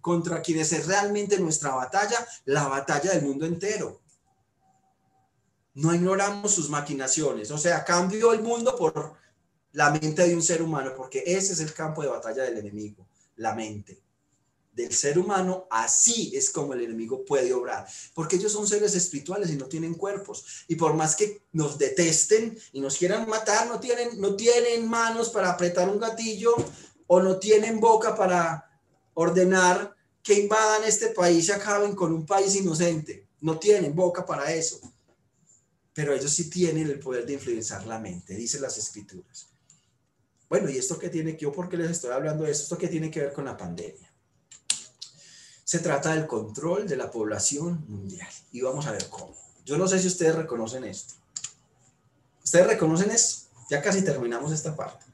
contra quienes es realmente nuestra batalla, la batalla del mundo entero. No ignoramos sus maquinaciones, o sea, cambio el mundo por la mente de un ser humano, porque ese es el campo de batalla del enemigo, la mente. Del ser humano, así es como el enemigo puede obrar, porque ellos son seres espirituales y no tienen cuerpos, y por más que nos detesten y nos quieran matar, no tienen, no tienen manos para apretar un gatillo o no tienen boca para ordenar que invadan este país y acaben con un país inocente, no tienen boca para eso, pero ellos sí tienen el poder de influenciar la mente, dice las escrituras. Bueno, ¿y esto qué tiene que, yo por qué les estoy hablando de esto? ¿Esto qué tiene que ver con la pandemia? Se trata del control de la población mundial. Y vamos a ver cómo. Yo no sé si ustedes reconocen esto. ¿Ustedes reconocen esto? Ya casi terminamos esta parte.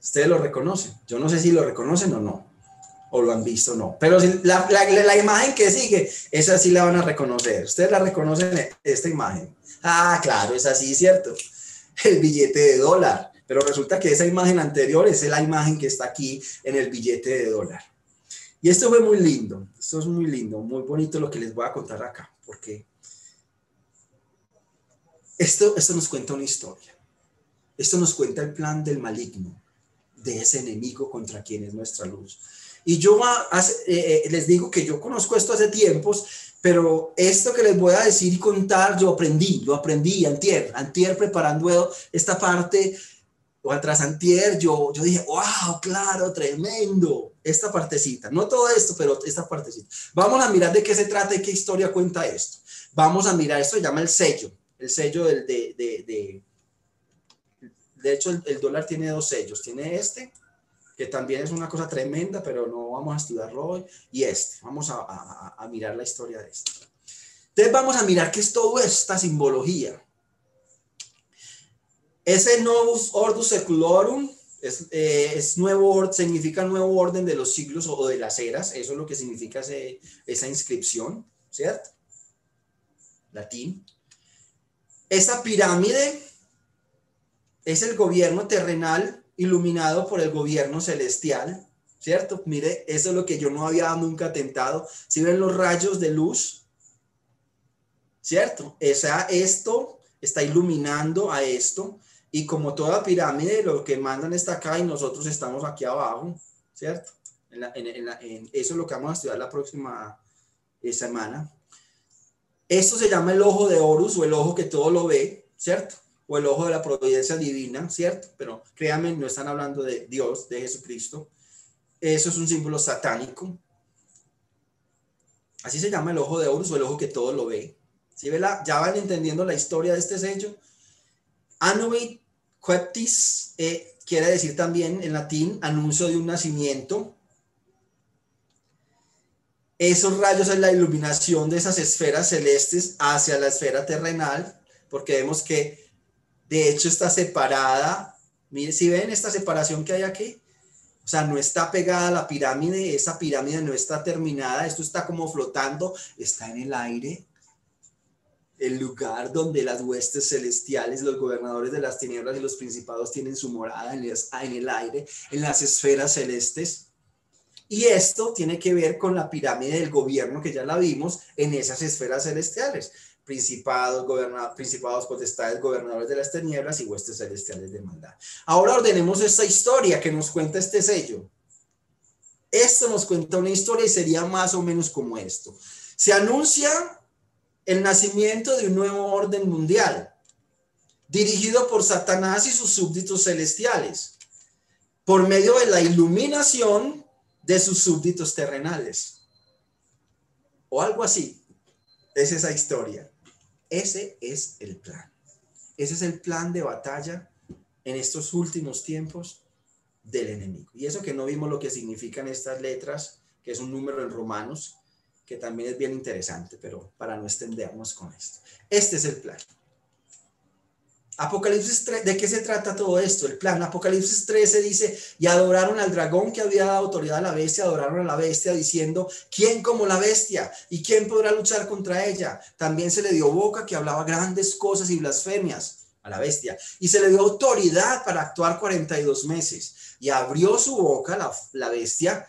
Ustedes lo reconocen. Yo no sé si lo reconocen o no. O lo han visto o no. Pero si la, la, imagen que sigue, esa sí la van a reconocer. Ustedes la reconocen esta imagen. Ah, claro, es así, ¿cierto? El billete de dólar. Pero resulta que esa imagen anterior es la imagen que está aquí en el billete de dólar. Y esto fue muy lindo, esto es muy lindo, muy bonito lo que les voy a contar acá, porque esto, esto nos cuenta una historia. Esto nos cuenta el plan del maligno, de ese enemigo contra quien es nuestra luz. Y yo eh, eh, les digo que yo conozco esto hace tiempos, pero esto que les voy a decir y contar, yo aprendí, lo aprendí antier, antier preparando esta parte, o atrás antier, yo, yo dije, wow, claro, tremendo esta partecita, no todo esto, pero esta partecita. Vamos a mirar de qué se trata y qué historia cuenta esto. Vamos a mirar, esto se llama el sello, el sello del, de, de, de, de hecho el, dólar tiene dos sellos, tiene este, que también es una cosa tremenda, pero no vamos a estudiarlo hoy, y este, vamos a, a, a mirar la historia de esto. Entonces vamos a mirar qué es toda esta simbología. Ese novus ordus secularum eh, es, nuevo, significa nuevo orden de los siglos o de las eras, eso es lo que significa esa inscripción, ¿cierto? Latín. Esa pirámide es el gobierno terrenal iluminado por el gobierno celestial, ¿cierto? Mire, eso es lo que yo no había nunca tentado. Si ven los rayos de luz, ¿cierto? Esa, esto está iluminando a esto y como toda pirámide, lo que mandan está acá y nosotros estamos aquí abajo, ¿cierto? eso es lo que vamos a estudiar la próxima eh, semana. Esto se llama el ojo de Horus o el ojo que todo lo ve, ¿cierto? O el ojo de la providencia divina, ¿cierto? Pero créanme, no están hablando de Dios, de Jesucristo. Eso es un símbolo satánico. Así se llama el ojo de Horus o el ojo que todo lo ve. ¿Sí ve ya van entendiendo la historia de este sello. Anubis Queptis eh, quiere decir también en latín anuncio de un nacimiento. Esos rayos es la iluminación de esas esferas celestes hacia la esfera terrenal, porque vemos que de hecho está separada. Mire, si ven esta separación que hay aquí, o sea, no está pegada a la pirámide, esa pirámide no está terminada, esto está como flotando, está en el aire, el lugar donde las huestes celestiales, los gobernadores de las tinieblas y los principados tienen su morada en, el aire, en las esferas celestes. Y esto tiene que ver con la pirámide del gobierno que ya la vimos en esas esferas celestiales. Principados, principados, potestades, gobernadores de las tinieblas y huestes celestiales de maldad. Ahora ordenemos esta historia que nos cuenta este sello. Esto nos cuenta una historia y sería más o menos como esto. Se anuncia el nacimiento de un nuevo orden mundial, dirigido por Satanás y sus súbditos celestiales, por medio de la iluminación de sus súbditos terrenales. O algo así. Es esa historia. Ese es el plan. Ese es el plan de batalla en estos últimos tiempos del enemigo. Y eso que no vimos lo que significan estas letras, que es un número en romanos, que también es bien interesante, pero para no extendernos con esto. Este es el plan. Apocalipsis 3, ¿de qué se trata todo esto? El plan. Apocalipsis 13 dice, y adoraron al dragón que había dado autoridad a la bestia, adoraron a la bestia diciendo, ¿quién como la bestia? ¿Y quién podrá luchar contra ella? También se le dio boca que hablaba grandes cosas y blasfemias a la bestia. Y se le dio autoridad para actuar 42 meses. Y abrió su boca la, la bestia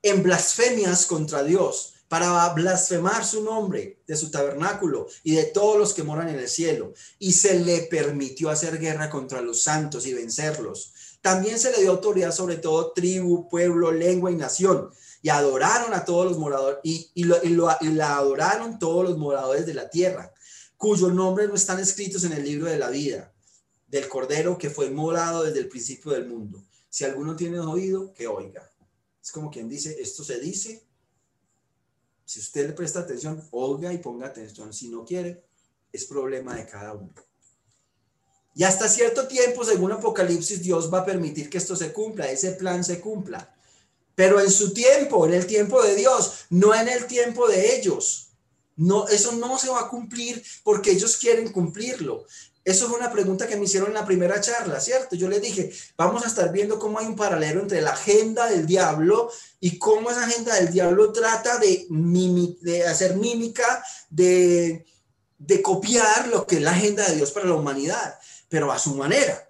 en blasfemias contra Dios para blasfemar su nombre de su tabernáculo y de todos los que moran en el cielo. Y se le permitió hacer guerra contra los santos y vencerlos. También se le dio autoridad sobre todo tribu, pueblo, lengua y nación. Y adoraron a todos los moradores, y, y, la adoraron todos los moradores de la tierra, cuyos nombres no están escritos en el libro de la vida del Cordero que fue morado desde el principio del mundo. Si alguno tiene oído, que oiga. Es como quien dice, esto se dice si usted le presta atención, oiga y ponga atención. Si no quiere, es problema de cada uno. Y hasta cierto tiempo, según Apocalipsis, Dios va a permitir que esto se cumpla, ese plan se cumpla. Pero en su tiempo, en el tiempo de Dios, no en el tiempo de ellos. No, eso no se va a cumplir porque ellos quieren cumplirlo. Eso fue una pregunta que me hicieron en la primera charla, ¿cierto? Yo les dije, vamos a estar viendo cómo hay un paralelo entre la agenda del diablo y cómo esa agenda del diablo trata de, hacer mímica, de, de copiar lo que es la agenda de Dios para la humanidad, pero a su manera.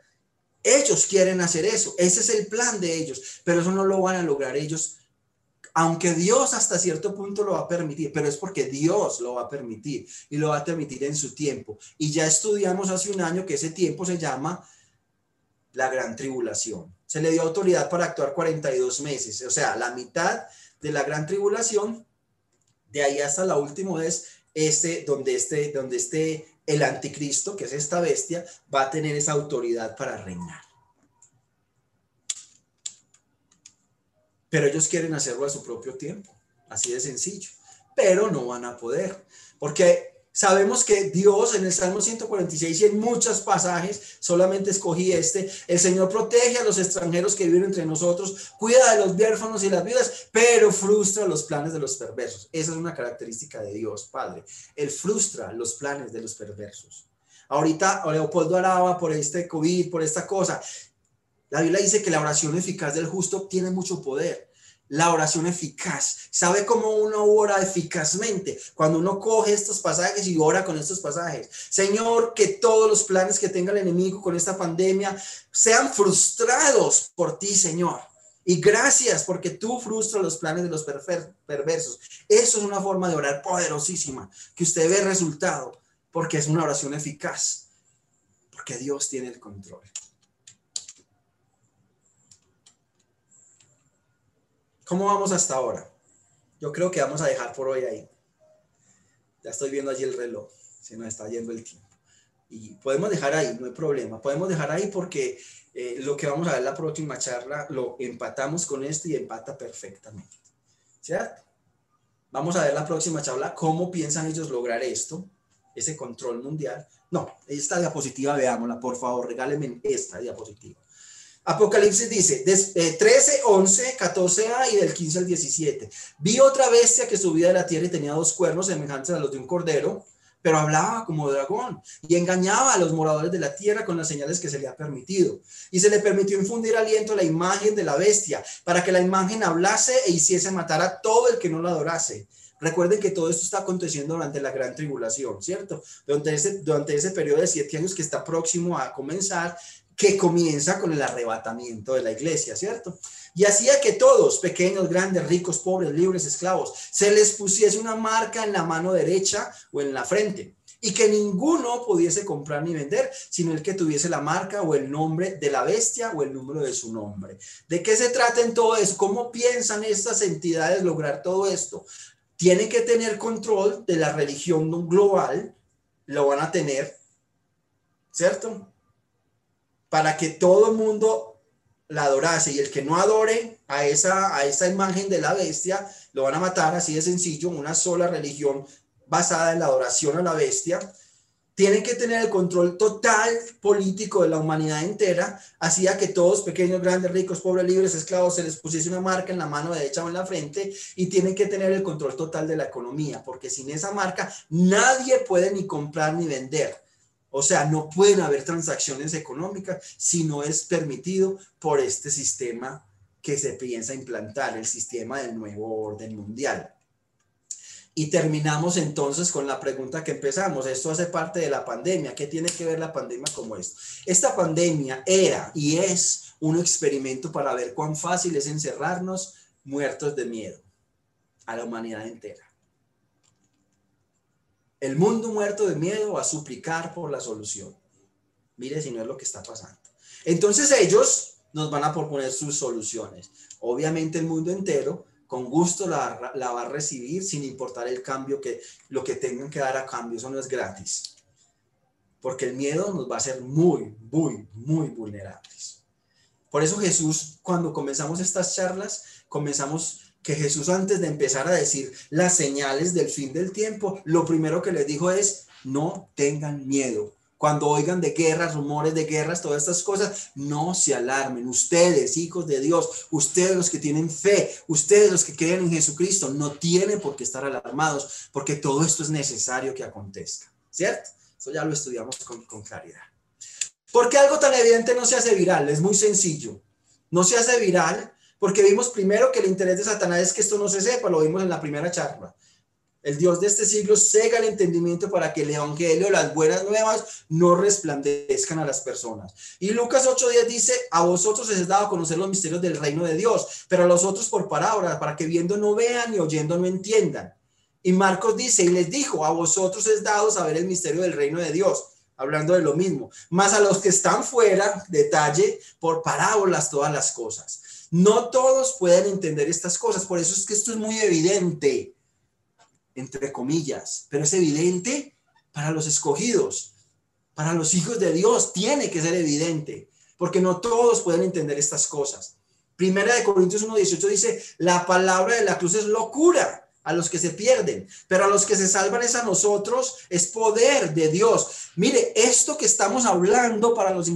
Ellos quieren hacer eso, ese es el plan de ellos, pero eso no lo van a lograr ellos aunque Dios hasta cierto punto lo va a permitir, pero es porque Dios lo va a permitir y lo va a permitir en su tiempo. Y ya estudiamos hace un año que ese tiempo se llama la gran tribulación. Se le dio autoridad para actuar 42 meses, o sea, la mitad de la gran tribulación, de ahí hasta la última vez, este, donde este, donde esté el anticristo, que es esta bestia, va a tener esa autoridad para reinar. Pero ellos quieren hacerlo a su propio tiempo, así de sencillo, pero no van a poder, porque sabemos que Dios en el Salmo 146 y en muchos pasajes, solamente escogí este, el Señor protege a los extranjeros que viven entre nosotros, cuida de los huérfanos y las viudas, pero frustra los planes de los perversos. Esa es una característica de Dios, Padre. Él frustra los planes de los perversos. Ahorita Leopoldo Araba por este COVID, por esta cosa, la Biblia dice que la oración eficaz del justo tiene mucho poder. La oración eficaz. ¿Sabe cómo uno ora eficazmente? Cuando uno coge estos pasajes y ora con estos pasajes. Señor, que todos los planes que tenga el enemigo con esta pandemia sean frustrados por ti, Señor. Y gracias porque tú frustras los planes de los perversos. Eso es una forma de orar poderosísima, que usted ve resultado, porque es una oración eficaz, porque Dios tiene el control. ¿Cómo vamos hasta ahora? Yo creo que vamos a dejar por hoy ahí. Ya estoy viendo allí el reloj, se nos está yendo el tiempo. Y podemos dejar ahí, no hay problema. Podemos dejar ahí porque eh, lo que vamos a ver la próxima charla lo empatamos con esto y empata perfectamente. ¿Cierto? Vamos a ver la próxima charla cómo piensan ellos lograr esto, ese control mundial. No, esta diapositiva, veámosla, por favor, regálenme esta diapositiva. Apocalipsis dice, 13, 11, 14a y del 15 al 17. Vi otra bestia que subía de la tierra y tenía dos cuernos semejantes a los de un cordero, pero hablaba como dragón y engañaba a los moradores de la tierra con las señales que se le ha permitido. Y se le permitió infundir aliento a la imagen de la bestia para que la imagen hablase e hiciese matar a todo el que no la adorase. Recuerden que todo esto está aconteciendo durante la gran tribulación, ¿cierto? Durante ese, durante ese periodo de siete años que está próximo a comenzar, que comienza con el arrebatamiento de la iglesia, ¿cierto? Y hacía que todos, pequeños, grandes, ricos, pobres, libres, esclavos, se les pusiese una marca en la mano derecha o en la frente, y que ninguno pudiese comprar ni vender, sino el que tuviese la marca o el nombre de la bestia o el número de su nombre. ¿De qué se trata en todo eso? ¿Cómo piensan estas entidades lograr todo esto? Tienen que tener control de la religión global, lo van a tener, ¿cierto? Para que todo el mundo la adorase y el que no adore a esa, a esa imagen de la bestia, lo van a matar, así de sencillo, una sola religión basada en la adoración a la bestia. Tienen que tener el control total político de la humanidad entera, hacía que todos, pequeños, grandes, ricos, pobres, libres, esclavos, se les pusiese una marca en la mano derecha o en la frente y tienen que tener el control total de la economía, porque sin esa marca nadie puede ni comprar ni vender o sea, no pueden haber transacciones económicas si no es permitido por este sistema que se piensa implantar, el sistema del nuevo orden mundial. Y terminamos entonces con la pregunta que empezamos. Esto hace parte de la pandemia. ¿Qué tiene que ver la pandemia como esto? Esta pandemia era y es un experimento para ver cuán fácil es encerrarnos muertos de miedo a la humanidad entera. El mundo muerto de miedo va a suplicar por la solución. Mire si no es lo que está pasando. Entonces ellos nos van a proponer sus soluciones. Obviamente el mundo entero con gusto la, va a recibir sin importar el cambio que lo que tengan que dar a cambio. Eso no es gratis. Porque el miedo nos va a hacer muy, muy, muy vulnerables. Por eso Jesús, cuando comenzamos estas charlas, comenzamos que Jesús antes de empezar a decir las señales del fin del tiempo, lo primero que les dijo es, no tengan miedo. Cuando oigan de guerras, rumores de guerras, todas estas cosas, no se alarmen. Ustedes, hijos de Dios, ustedes los que tienen fe, ustedes los que creen en Jesucristo, no tienen por qué estar alarmados, porque todo esto es necesario que acontezca. ¿Cierto? Eso ya lo estudiamos con, con claridad. ¿Por qué algo tan evidente no se hace viral? Es muy sencillo. No se hace viral porque vimos primero que el interés de Satanás es que esto no se sepa, lo vimos en la primera charla. El Dios de este siglo cega el entendimiento para que el Evangelio, las buenas nuevas, no resplandezcan a las personas. Y Lucas 8.10 dice, a vosotros les he dado conocer los misterios del reino de Dios, pero a los otros por palabras, para que viendo no vean y oyendo no entiendan. Y Marcos dice, y les dijo, a vosotros es dado saber el misterio del reino de Dios, hablando de lo mismo. Más a los que están fuera, detalle, por parábolas todas las cosas. No todos pueden entender estas cosas, por eso es que esto es muy evidente, entre comillas, pero es evidente para los escogidos, para los hijos de Dios, tiene que ser evidente, porque no todos pueden entender estas cosas. Primera de Corintios 1.18 dice, la palabra de la cruz es locura a los que se pierden, pero a los que se salvan es a nosotros, es poder de Dios. Mire, esto que estamos hablando para los,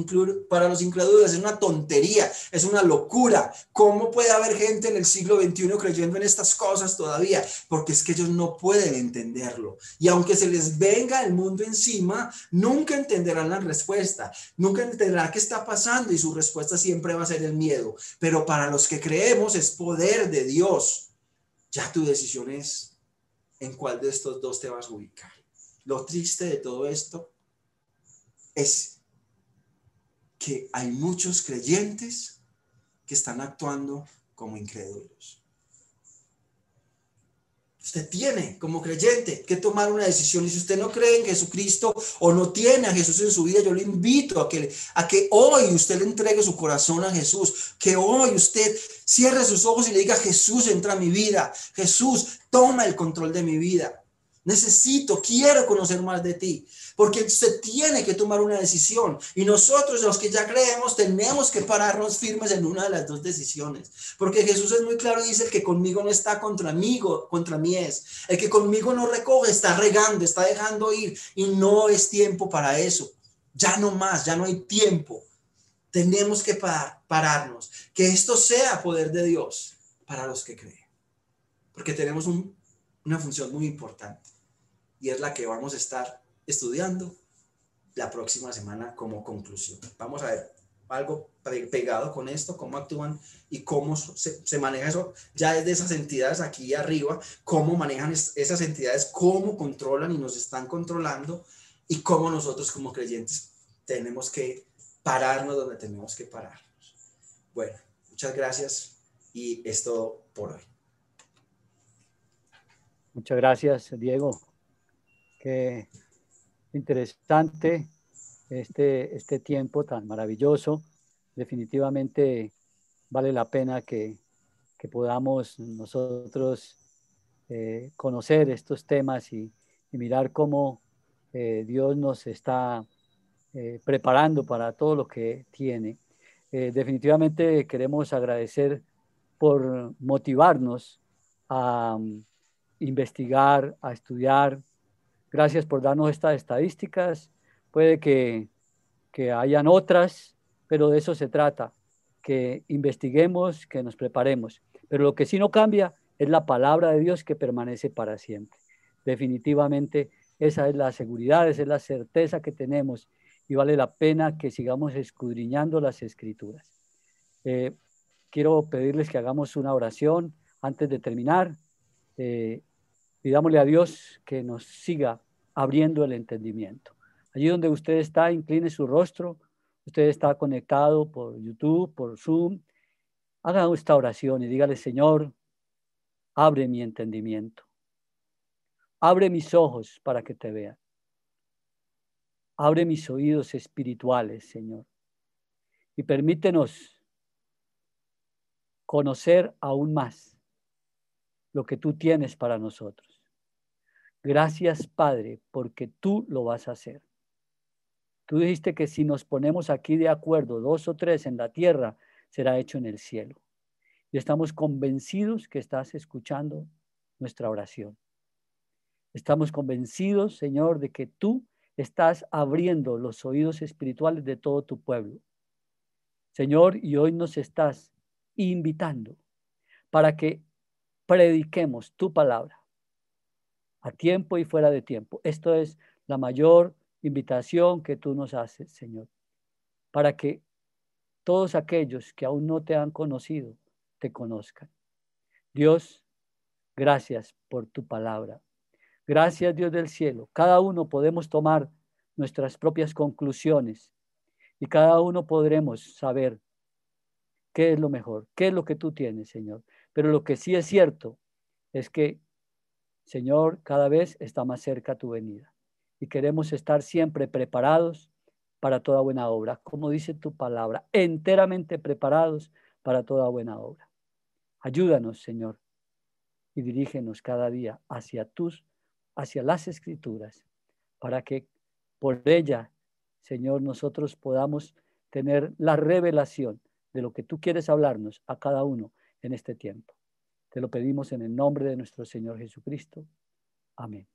para los incrédulos es una tontería, es una locura. ¿Cómo puede haber gente en el siglo XXI creyendo en estas cosas todavía? Porque es que ellos no pueden entenderlo. Y aunque se les venga el mundo encima, nunca entenderán la respuesta, nunca entenderán qué está pasando y su respuesta siempre va a ser el miedo. Pero para los que creemos es poder de Dios ya tu decisión es en cuál de estos dos te vas a ubicar. Lo triste de todo esto es que hay muchos creyentes que están actuando como incrédulos. Usted tiene como creyente que tomar una decisión. Y si usted no cree en Jesucristo o no tiene a Jesús en su vida, yo le invito a que, a que hoy usted le entregue su corazón a Jesús, que hoy usted cierre sus ojos y le diga, Jesús entra a mi vida, Jesús toma el control de mi vida. Necesito, quiero conocer más de ti, porque usted tiene que tomar una decisión y nosotros los que ya creemos tenemos que pararnos firmes en una de las dos decisiones, porque Jesús es muy claro dice, el que conmigo no está contra mí, contra mí es, el que conmigo no recoge está regando, está dejando ir y no es tiempo para eso, ya no más, ya no hay tiempo. Tenemos que pararnos, que esto sea poder de Dios para los que creen, porque tenemos un una función muy importante y es la que vamos a estar estudiando la próxima semana como conclusión. Vamos a ver algo pegado con esto, cómo actúan y cómo se, maneja eso ya desde esas entidades aquí arriba, cómo manejan esas entidades, cómo controlan y nos están controlando y cómo nosotros como creyentes tenemos que pararnos donde tenemos que pararnos. Bueno, muchas gracias y esto por hoy. Muchas gracias, Diego. Qué interesante este, este tiempo tan maravilloso. Definitivamente vale la pena que, podamos nosotros eh, conocer estos temas y, mirar cómo eh, Dios nos está eh, preparando para todo lo que tiene. definitivamente queremos agradecer por motivarnos a investigar, a estudiar. Gracias por darnos estas estadísticas. Puede que, que hayan otras, pero de eso se trata, que investiguemos, que nos preparemos. Pero lo que sí no cambia es la palabra de Dios que permanece para siempre. Definitivamente esa es la seguridad, esa es la certeza que tenemos y vale la pena que sigamos escudriñando las escrituras. Eh, quiero pedirles que hagamos una oración antes de terminar. Eh, Pidámosle a Dios que nos siga abriendo el entendimiento. Allí donde usted está, incline su rostro. Usted está conectado por YouTube, por Zoom. Haga esta oración y dígale, Señor, abre mi entendimiento. Abre mis ojos para que te vea. Abre mis oídos espirituales, Señor. Y permítenos conocer aún más lo que tú tienes para nosotros. Gracias, Padre, porque tú lo vas a hacer. Tú dijiste que si nos ponemos aquí de acuerdo, dos o tres en la tierra, será hecho en el cielo. Y estamos convencidos que estás escuchando nuestra oración. Estamos convencidos, Señor, de que tú estás abriendo los oídos espirituales de todo tu pueblo. Señor, y hoy nos estás invitando para que prediquemos tu palabra a tiempo y fuera de tiempo. Esto es la mayor invitación que tú nos haces, Señor, para que todos aquellos que aún no te han conocido, te conozcan. Dios, gracias por tu palabra. Gracias, Dios del cielo. Cada uno podemos tomar nuestras propias conclusiones y cada uno podremos saber qué es lo mejor, qué es lo que tú tienes, Señor. Pero lo que sí es cierto es que Señor, cada vez está más cerca tu venida y queremos estar siempre preparados para toda buena obra, como dice tu palabra, enteramente preparados para toda buena obra. Ayúdanos, Señor, y dirígenos cada día hacia tus, hacia las escrituras, para que por ella, Señor, nosotros podamos tener la revelación de lo que tú quieres hablarnos a cada uno en este tiempo. Te lo pedimos en el nombre de nuestro Señor Jesucristo. Amén.